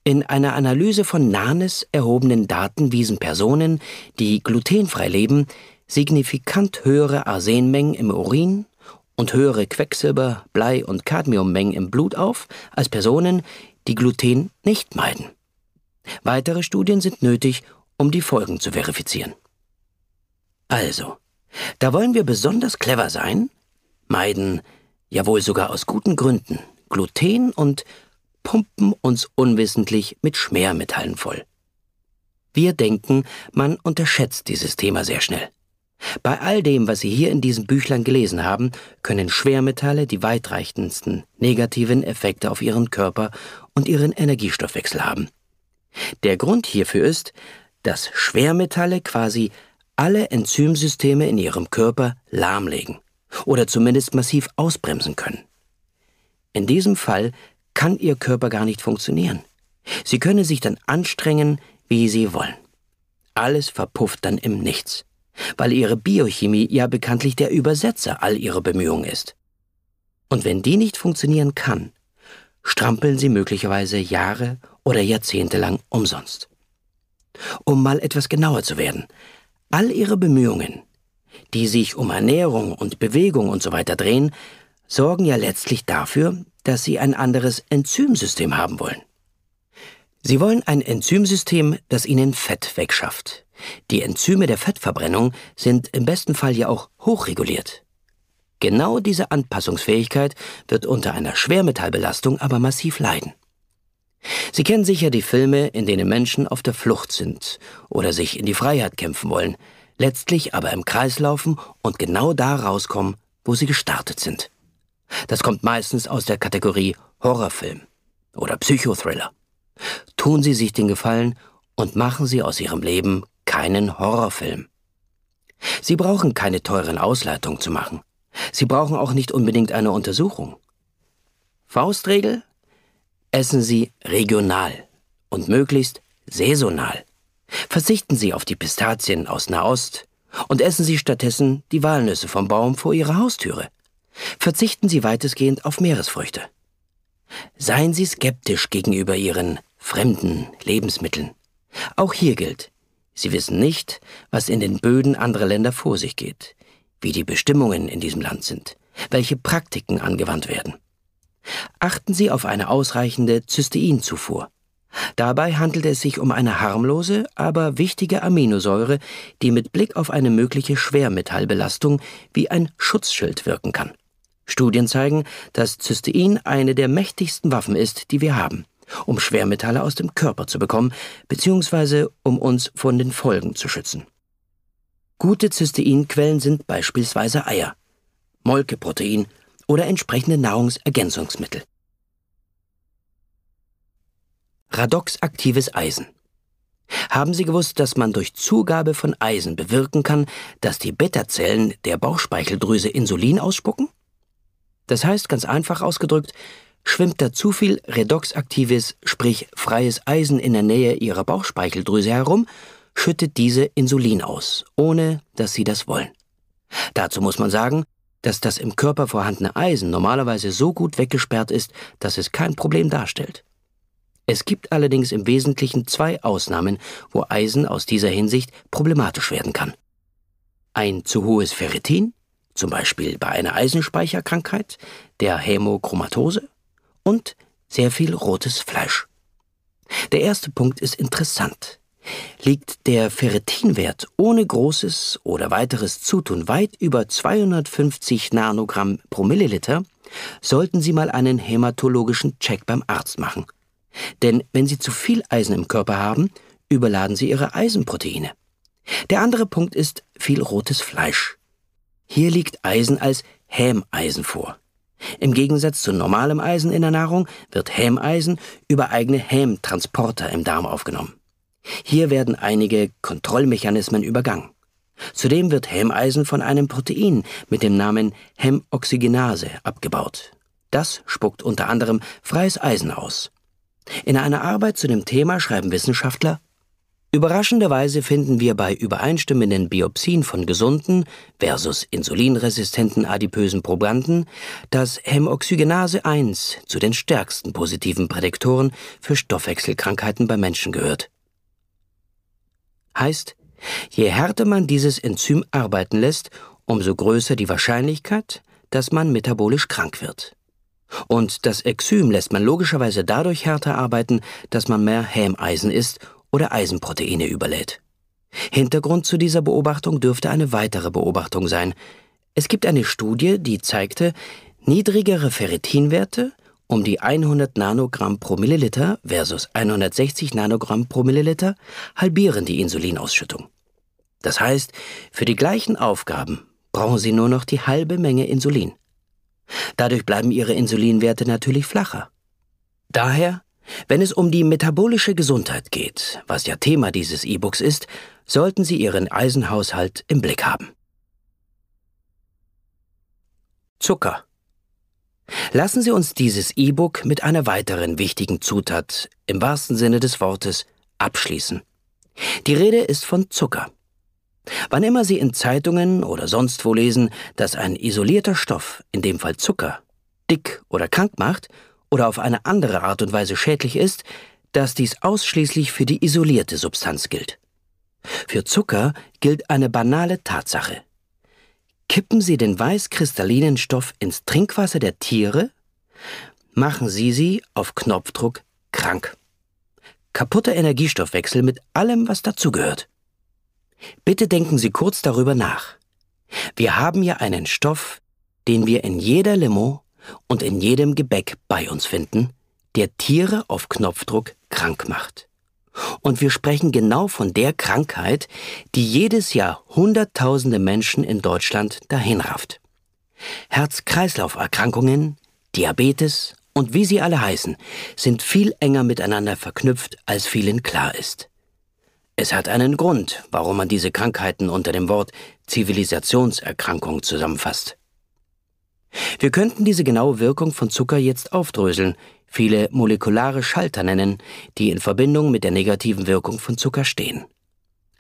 Speaker 2: in einer Analyse von Nanes erhobenen Daten wiesen Personen, die glutenfrei leben, signifikant höhere Arsenmengen im Urin und höhere Quecksilber-, Blei- und Cadmiummengen im Blut auf als Personen, die Gluten nicht meiden. Weitere Studien sind nötig, um die Folgen zu verifizieren. Also, da wollen wir besonders clever sein, meiden, jawohl sogar aus guten Gründen, Gluten und pumpen uns unwissentlich mit Schmermetallen voll. Wir denken, man unterschätzt dieses Thema sehr schnell. Bei all dem, was Sie hier in diesem Büchlein gelesen haben, können Schwermetalle die weitreichendsten negativen Effekte auf Ihren Körper und Ihren Energiestoffwechsel haben. Der Grund hierfür ist, dass Schwermetalle quasi alle Enzymsysteme in Ihrem Körper lahmlegen oder zumindest massiv ausbremsen können. In diesem Fall kann Ihr Körper gar nicht funktionieren. Sie können sich dann anstrengen, wie Sie wollen. Alles verpufft dann im Nichts weil ihre Biochemie ja bekanntlich der Übersetzer all ihrer Bemühungen ist. Und wenn die nicht funktionieren kann, strampeln sie möglicherweise Jahre oder Jahrzehnte lang umsonst. Um mal etwas genauer zu werden, all ihre Bemühungen, die sich um Ernährung und Bewegung und so weiter drehen, sorgen ja letztlich dafür, dass sie ein anderes Enzymsystem haben wollen. Sie wollen ein Enzymsystem, das ihnen Fett wegschafft, die Enzyme der Fettverbrennung sind im besten Fall ja auch hochreguliert. Genau diese Anpassungsfähigkeit wird unter einer Schwermetallbelastung aber massiv leiden. Sie kennen sicher die Filme, in denen Menschen auf der Flucht sind oder sich in die Freiheit kämpfen wollen, letztlich aber im Kreis laufen und genau da rauskommen, wo sie gestartet sind. Das kommt meistens aus der Kategorie Horrorfilm oder Psychothriller. Tun Sie sich den Gefallen und machen Sie aus Ihrem Leben keinen Horrorfilm. Sie brauchen keine teuren Ausleitungen zu machen. Sie brauchen auch nicht unbedingt eine Untersuchung. Faustregel? Essen Sie regional und möglichst saisonal. Verzichten Sie auf die Pistazien aus Nahost und essen Sie stattdessen die Walnüsse vom Baum vor Ihrer Haustüre. Verzichten Sie weitestgehend auf Meeresfrüchte. Seien Sie skeptisch gegenüber Ihren fremden Lebensmitteln. Auch hier gilt, Sie wissen nicht, was in den Böden anderer Länder vor sich geht, wie die Bestimmungen in diesem Land sind, welche Praktiken angewandt werden. Achten Sie auf eine ausreichende Cysteinzufuhr. Dabei handelt es sich um eine harmlose, aber wichtige Aminosäure, die mit Blick auf eine mögliche Schwermetallbelastung wie ein Schutzschild wirken kann. Studien zeigen, dass Cystein eine der mächtigsten Waffen ist, die wir haben, um Schwermetalle aus dem Körper zu bekommen, beziehungsweise um uns von den Folgen zu schützen. Gute Cysteinquellen sind beispielsweise Eier, Molkeprotein oder entsprechende Nahrungsergänzungsmittel. Radoxaktives Eisen. Haben Sie gewusst, dass man durch Zugabe von Eisen bewirken kann, dass die Beta-Zellen der Bauchspeicheldrüse Insulin ausspucken? Das heißt, ganz einfach ausgedrückt, schwimmt da zu viel redoxaktives, sprich freies Eisen in der Nähe ihrer Bauchspeicheldrüse herum, schüttet diese Insulin aus, ohne dass sie das wollen. Dazu muss man sagen, dass das im Körper vorhandene Eisen normalerweise so gut weggesperrt ist, dass es kein Problem darstellt. Es gibt allerdings im Wesentlichen zwei Ausnahmen, wo Eisen aus dieser Hinsicht problematisch werden kann. Ein zu hohes Ferritin zum Beispiel bei einer Eisenspeicherkrankheit, der Hämochromatose und sehr viel rotes Fleisch. Der erste Punkt ist interessant. Liegt der Ferritinwert ohne großes oder weiteres Zutun weit über 250 Nanogramm pro Milliliter, sollten Sie mal einen hämatologischen Check beim Arzt machen. Denn wenn Sie zu viel Eisen im Körper haben, überladen Sie Ihre Eisenproteine. Der andere Punkt ist viel rotes Fleisch. Hier liegt Eisen als Hämeisen vor. Im Gegensatz zu normalem Eisen in der Nahrung wird Hämeisen über eigene Hämtransporter im Darm aufgenommen. Hier werden einige Kontrollmechanismen übergangen. Zudem wird Hämeisen von einem Protein mit dem Namen Hämoxygenase abgebaut. Das spuckt unter anderem freies Eisen aus. In einer Arbeit zu dem Thema schreiben Wissenschaftler, Überraschenderweise finden wir bei übereinstimmenden Biopsien von gesunden versus insulinresistenten adipösen Probanden, dass Hämoxygenase 1 zu den stärksten positiven Prädiktoren für Stoffwechselkrankheiten bei Menschen gehört. Heißt, je härter man dieses Enzym arbeiten lässt, umso größer die Wahrscheinlichkeit, dass man metabolisch krank wird. Und das Exym lässt man logischerweise dadurch härter arbeiten, dass man mehr Hämeisen isst oder Eisenproteine überlädt. Hintergrund zu dieser Beobachtung dürfte eine weitere Beobachtung sein. Es gibt eine Studie, die zeigte, niedrigere Ferritinwerte um die 100 Nanogramm pro Milliliter versus 160 Nanogramm pro Milliliter halbieren die Insulinausschüttung. Das heißt, für die gleichen Aufgaben brauchen Sie nur noch die halbe Menge Insulin. Dadurch bleiben Ihre Insulinwerte natürlich flacher. Daher wenn es um die metabolische Gesundheit geht, was ja Thema dieses E-Books ist, sollten Sie Ihren Eisenhaushalt im Blick haben. Zucker. Lassen Sie uns dieses E-Book mit einer weiteren wichtigen Zutat, im wahrsten Sinne des Wortes, abschließen. Die Rede ist von Zucker. Wann immer Sie in Zeitungen oder sonst wo lesen, dass ein isolierter Stoff, in dem Fall Zucker, dick oder krank macht, oder auf eine andere Art und Weise schädlich ist, dass dies ausschließlich für die isolierte Substanz gilt. Für Zucker gilt eine banale Tatsache. Kippen Sie den weißkristallinen Stoff ins Trinkwasser der Tiere, machen Sie sie auf Knopfdruck krank. Kaputter Energiestoffwechsel mit allem, was dazugehört. Bitte denken Sie kurz darüber nach. Wir haben ja einen Stoff, den wir in jeder Limo und in jedem Gebäck bei uns finden, der Tiere auf Knopfdruck krank macht. Und wir sprechen genau von der Krankheit, die jedes Jahr Hunderttausende Menschen in Deutschland dahinrafft. Herz-Kreislauf-Erkrankungen, Diabetes und wie sie alle heißen, sind viel enger miteinander verknüpft, als vielen klar ist. Es hat einen Grund, warum man diese Krankheiten unter dem Wort Zivilisationserkrankung zusammenfasst. Wir könnten diese genaue Wirkung von Zucker jetzt aufdröseln, viele molekulare Schalter nennen, die in Verbindung mit der negativen Wirkung von Zucker stehen.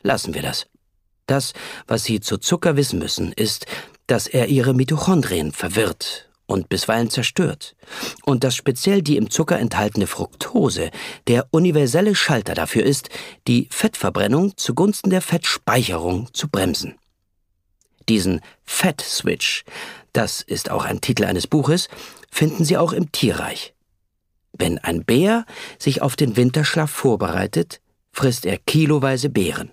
Speaker 2: Lassen wir das. Das, was Sie zu Zucker wissen müssen, ist, dass er Ihre Mitochondrien verwirrt und bisweilen zerstört, und dass speziell die im Zucker enthaltene Fructose der universelle Schalter dafür ist, die Fettverbrennung zugunsten der Fettspeicherung zu bremsen. Diesen Fat Switch, das ist auch ein Titel eines Buches, finden Sie auch im Tierreich. Wenn ein Bär sich auf den Winterschlaf vorbereitet, frisst er kiloweise Beeren.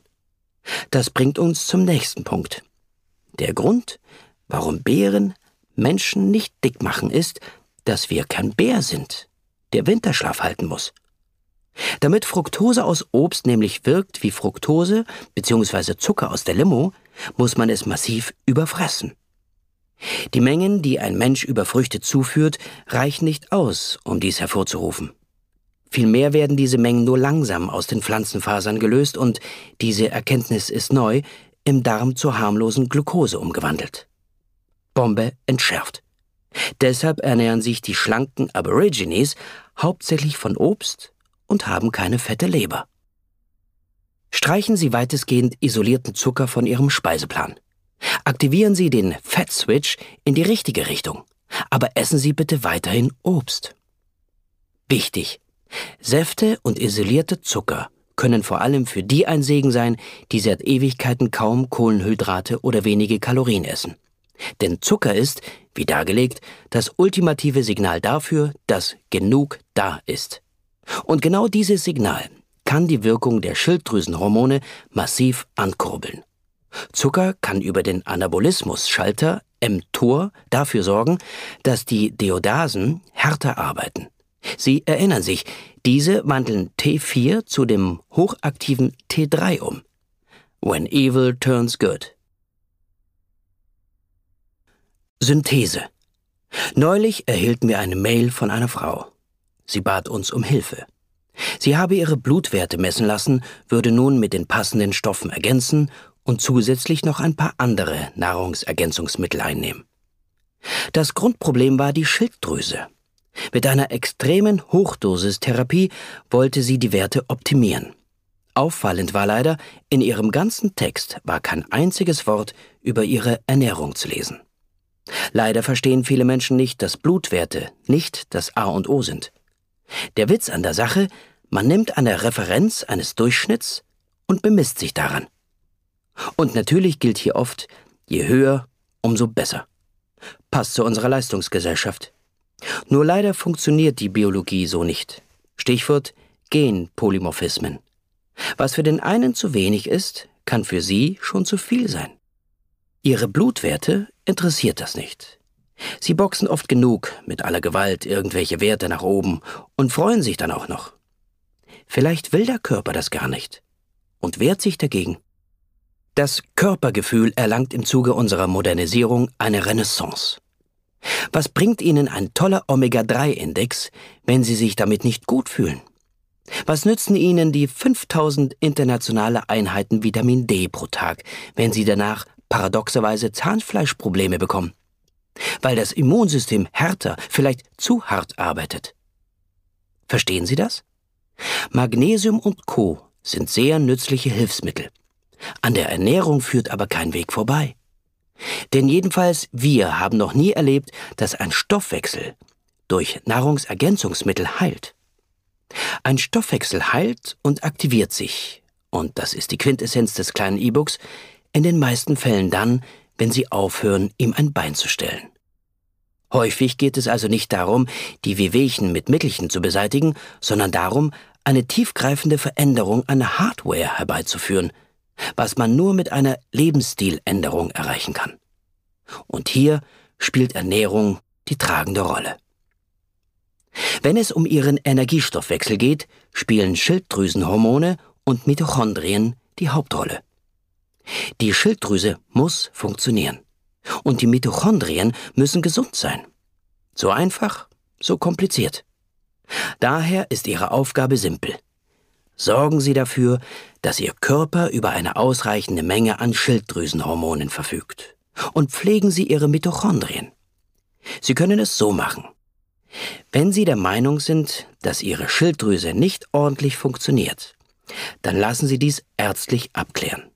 Speaker 2: Das bringt uns zum nächsten Punkt. Der Grund, warum Bären Menschen nicht dick machen, ist, dass wir kein Bär sind, der Winterschlaf halten muss. Damit Fructose aus Obst nämlich wirkt wie Fructose bzw. Zucker aus der Limo, muss man es massiv überfressen. Die Mengen, die ein Mensch über Früchte zuführt, reichen nicht aus, um dies hervorzurufen. Vielmehr werden diese Mengen nur langsam aus den Pflanzenfasern gelöst und, diese Erkenntnis ist neu, im Darm zur harmlosen Glucose umgewandelt. Bombe entschärft. Deshalb ernähren sich die schlanken Aborigines hauptsächlich von Obst und haben keine fette Leber. Streichen Sie weitestgehend isolierten Zucker von Ihrem Speiseplan. Aktivieren Sie den Fat in die richtige Richtung, aber essen Sie bitte weiterhin Obst. Wichtig, Säfte und isolierte Zucker können vor allem für die ein Segen sein, die seit Ewigkeiten kaum Kohlenhydrate oder wenige Kalorien essen. Denn Zucker ist, wie dargelegt, das ultimative Signal dafür, dass genug da ist. Und genau dieses Signal kann die Wirkung der Schilddrüsenhormone massiv ankurbeln. Zucker kann über den Anabolismus-Schalter mTOR dafür sorgen, dass die Deodasen härter arbeiten. Sie erinnern sich, diese wandeln T4 zu dem hochaktiven T3 um. When evil turns good. Synthese. Neulich erhielten wir eine Mail von einer Frau. Sie bat uns um Hilfe. Sie habe ihre Blutwerte messen lassen, würde nun mit den passenden Stoffen ergänzen und zusätzlich noch ein paar andere Nahrungsergänzungsmittel einnehmen. Das Grundproblem war die Schilddrüse. Mit einer extremen Hochdosistherapie wollte sie die Werte optimieren. Auffallend war leider, in ihrem ganzen Text war kein einziges Wort über ihre Ernährung zu lesen. Leider verstehen viele Menschen nicht, dass Blutwerte nicht das A und O sind. Der Witz an der Sache, man nimmt eine Referenz eines Durchschnitts und bemisst sich daran. Und natürlich gilt hier oft, je höher, umso besser. Passt zu unserer Leistungsgesellschaft. Nur leider funktioniert die Biologie so nicht. Stichwort Genpolymorphismen. Was für den einen zu wenig ist, kann für sie schon zu viel sein. Ihre Blutwerte interessiert das nicht. Sie boxen oft genug mit aller Gewalt irgendwelche Werte nach oben und freuen sich dann auch noch. Vielleicht will der Körper das gar nicht und wehrt sich dagegen. Das Körpergefühl erlangt im Zuge unserer Modernisierung eine Renaissance. Was bringt Ihnen ein toller Omega-3-Index, wenn Sie sich damit nicht gut fühlen? Was nützen Ihnen die 5000 internationale Einheiten Vitamin D pro Tag, wenn Sie danach paradoxerweise Zahnfleischprobleme bekommen? Weil das Immunsystem härter, vielleicht zu hart arbeitet. Verstehen Sie das? Magnesium und Co. sind sehr nützliche Hilfsmittel. An der Ernährung führt aber kein Weg vorbei. Denn jedenfalls wir haben noch nie erlebt, dass ein Stoffwechsel durch Nahrungsergänzungsmittel heilt. Ein Stoffwechsel heilt und aktiviert sich, und das ist die Quintessenz des kleinen E-Books, in den meisten Fällen dann, wenn Sie aufhören, ihm ein Bein zu stellen. Häufig geht es also nicht darum, die Wehwehchen mit Mittelchen zu beseitigen, sondern darum, eine tiefgreifende Veränderung an der Hardware herbeizuführen – was man nur mit einer Lebensstiländerung erreichen kann. Und hier spielt Ernährung die tragende Rolle. Wenn es um ihren Energiestoffwechsel geht, spielen Schilddrüsenhormone und Mitochondrien die Hauptrolle. Die Schilddrüse muss funktionieren. Und die Mitochondrien müssen gesund sein. So einfach, so kompliziert. Daher ist ihre Aufgabe simpel. Sorgen Sie dafür, dass Ihr Körper über eine ausreichende Menge an Schilddrüsenhormonen verfügt. Und pflegen Sie Ihre Mitochondrien. Sie können es so machen. Wenn Sie der Meinung sind, dass Ihre Schilddrüse nicht ordentlich funktioniert, dann lassen Sie dies ärztlich abklären.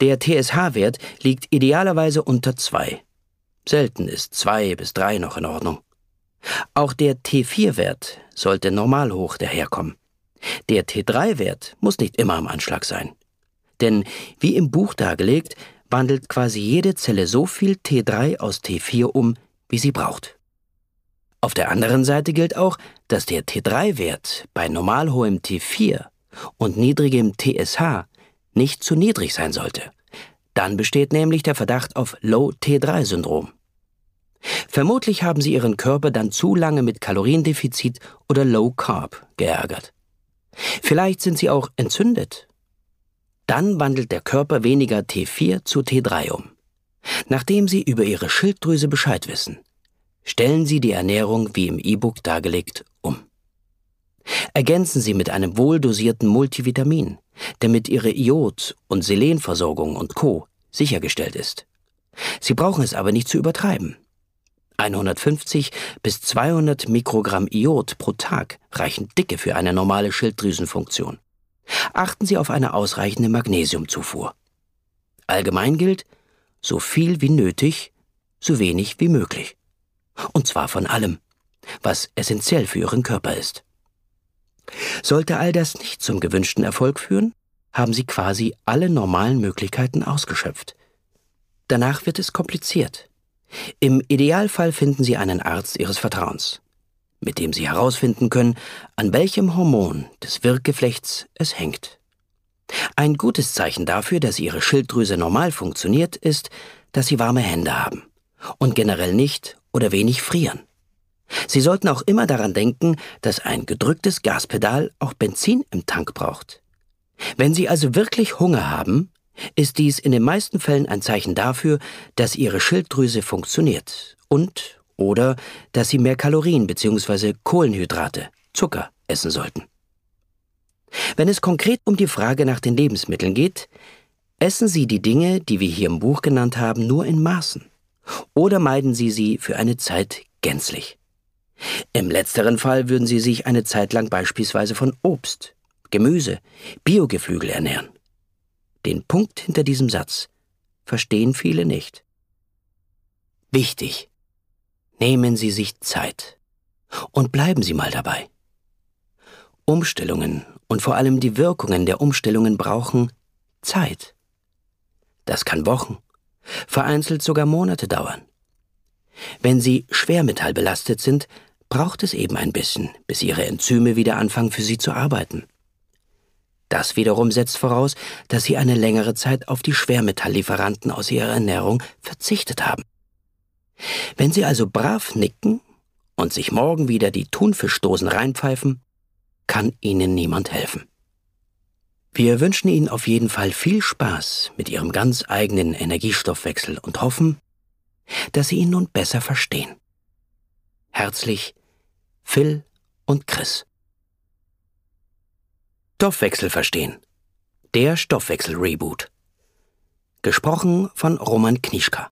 Speaker 2: Der TSH-Wert liegt idealerweise unter 2. Selten ist 2 bis 3 noch in Ordnung. Auch der T4-Wert sollte normal hoch daherkommen. Der T3-Wert muss nicht immer am Anschlag sein. Denn, wie im Buch dargelegt, wandelt quasi jede Zelle so viel T3 aus T4 um, wie sie braucht. Auf der anderen Seite gilt auch, dass der T3-Wert bei normal hohem T4 und niedrigem TSH nicht zu niedrig sein sollte. Dann besteht nämlich der Verdacht auf Low-T3-Syndrom. Vermutlich haben Sie Ihren Körper dann zu lange mit Kaloriendefizit oder Low Carb geärgert. Vielleicht sind Sie auch entzündet. Dann wandelt der Körper weniger T4 zu T3 um. Nachdem Sie über Ihre Schilddrüse Bescheid wissen, stellen Sie die Ernährung wie im E-Book dargelegt um. Ergänzen Sie mit einem wohldosierten Multivitamin, damit Ihre Iod- und Selenversorgung und Co. sichergestellt ist. Sie brauchen es aber nicht zu übertreiben. 150 bis 200 Mikrogramm Iod pro Tag reichen dicke für eine normale Schilddrüsenfunktion. Achten Sie auf eine ausreichende Magnesiumzufuhr. Allgemein gilt, so viel wie nötig, so wenig wie möglich. Und zwar von allem, was essentiell für Ihren Körper ist. Sollte all das nicht zum gewünschten Erfolg führen, haben Sie quasi alle normalen Möglichkeiten ausgeschöpft. Danach wird es kompliziert. Im Idealfall finden Sie einen Arzt Ihres Vertrauens, mit dem Sie herausfinden können, an welchem Hormon des Wirkgeflechts es hängt. Ein gutes Zeichen dafür, dass Ihre Schilddrüse normal funktioniert, ist, dass Sie warme Hände haben und generell nicht oder wenig frieren. Sie sollten auch immer daran denken, dass ein gedrücktes Gaspedal auch Benzin im Tank braucht. Wenn Sie also wirklich Hunger haben, ist dies in den meisten Fällen ein Zeichen dafür, dass Ihre Schilddrüse funktioniert und oder dass Sie mehr Kalorien bzw. Kohlenhydrate, Zucker essen sollten. Wenn es konkret um die Frage nach den Lebensmitteln geht, essen Sie die Dinge, die wir hier im Buch genannt haben, nur in Maßen oder meiden Sie sie für eine Zeit gänzlich. Im letzteren Fall würden Sie sich eine Zeit lang beispielsweise von Obst, Gemüse, Biogeflügel ernähren. Den Punkt hinter diesem Satz verstehen viele nicht. Wichtig. Nehmen Sie sich Zeit. Und bleiben Sie mal dabei. Umstellungen und vor allem die Wirkungen der Umstellungen brauchen Zeit. Das kann Wochen, vereinzelt sogar Monate dauern. Wenn Sie schwermetallbelastet sind, braucht es eben ein bisschen, bis Ihre Enzyme wieder anfangen für Sie zu arbeiten. Das wiederum setzt voraus, dass Sie eine längere Zeit auf die Schwermetalllieferanten aus Ihrer Ernährung verzichtet haben. Wenn Sie also brav nicken und sich morgen wieder die Thunfischdosen reinpfeifen, kann Ihnen niemand helfen. Wir wünschen Ihnen auf jeden Fall viel Spaß mit Ihrem ganz eigenen Energiestoffwechsel und hoffen, dass Sie ihn nun besser verstehen. Herzlich, Phil und Chris. Stoffwechsel verstehen. Der Stoffwechsel-Reboot. Gesprochen von Roman Knischka.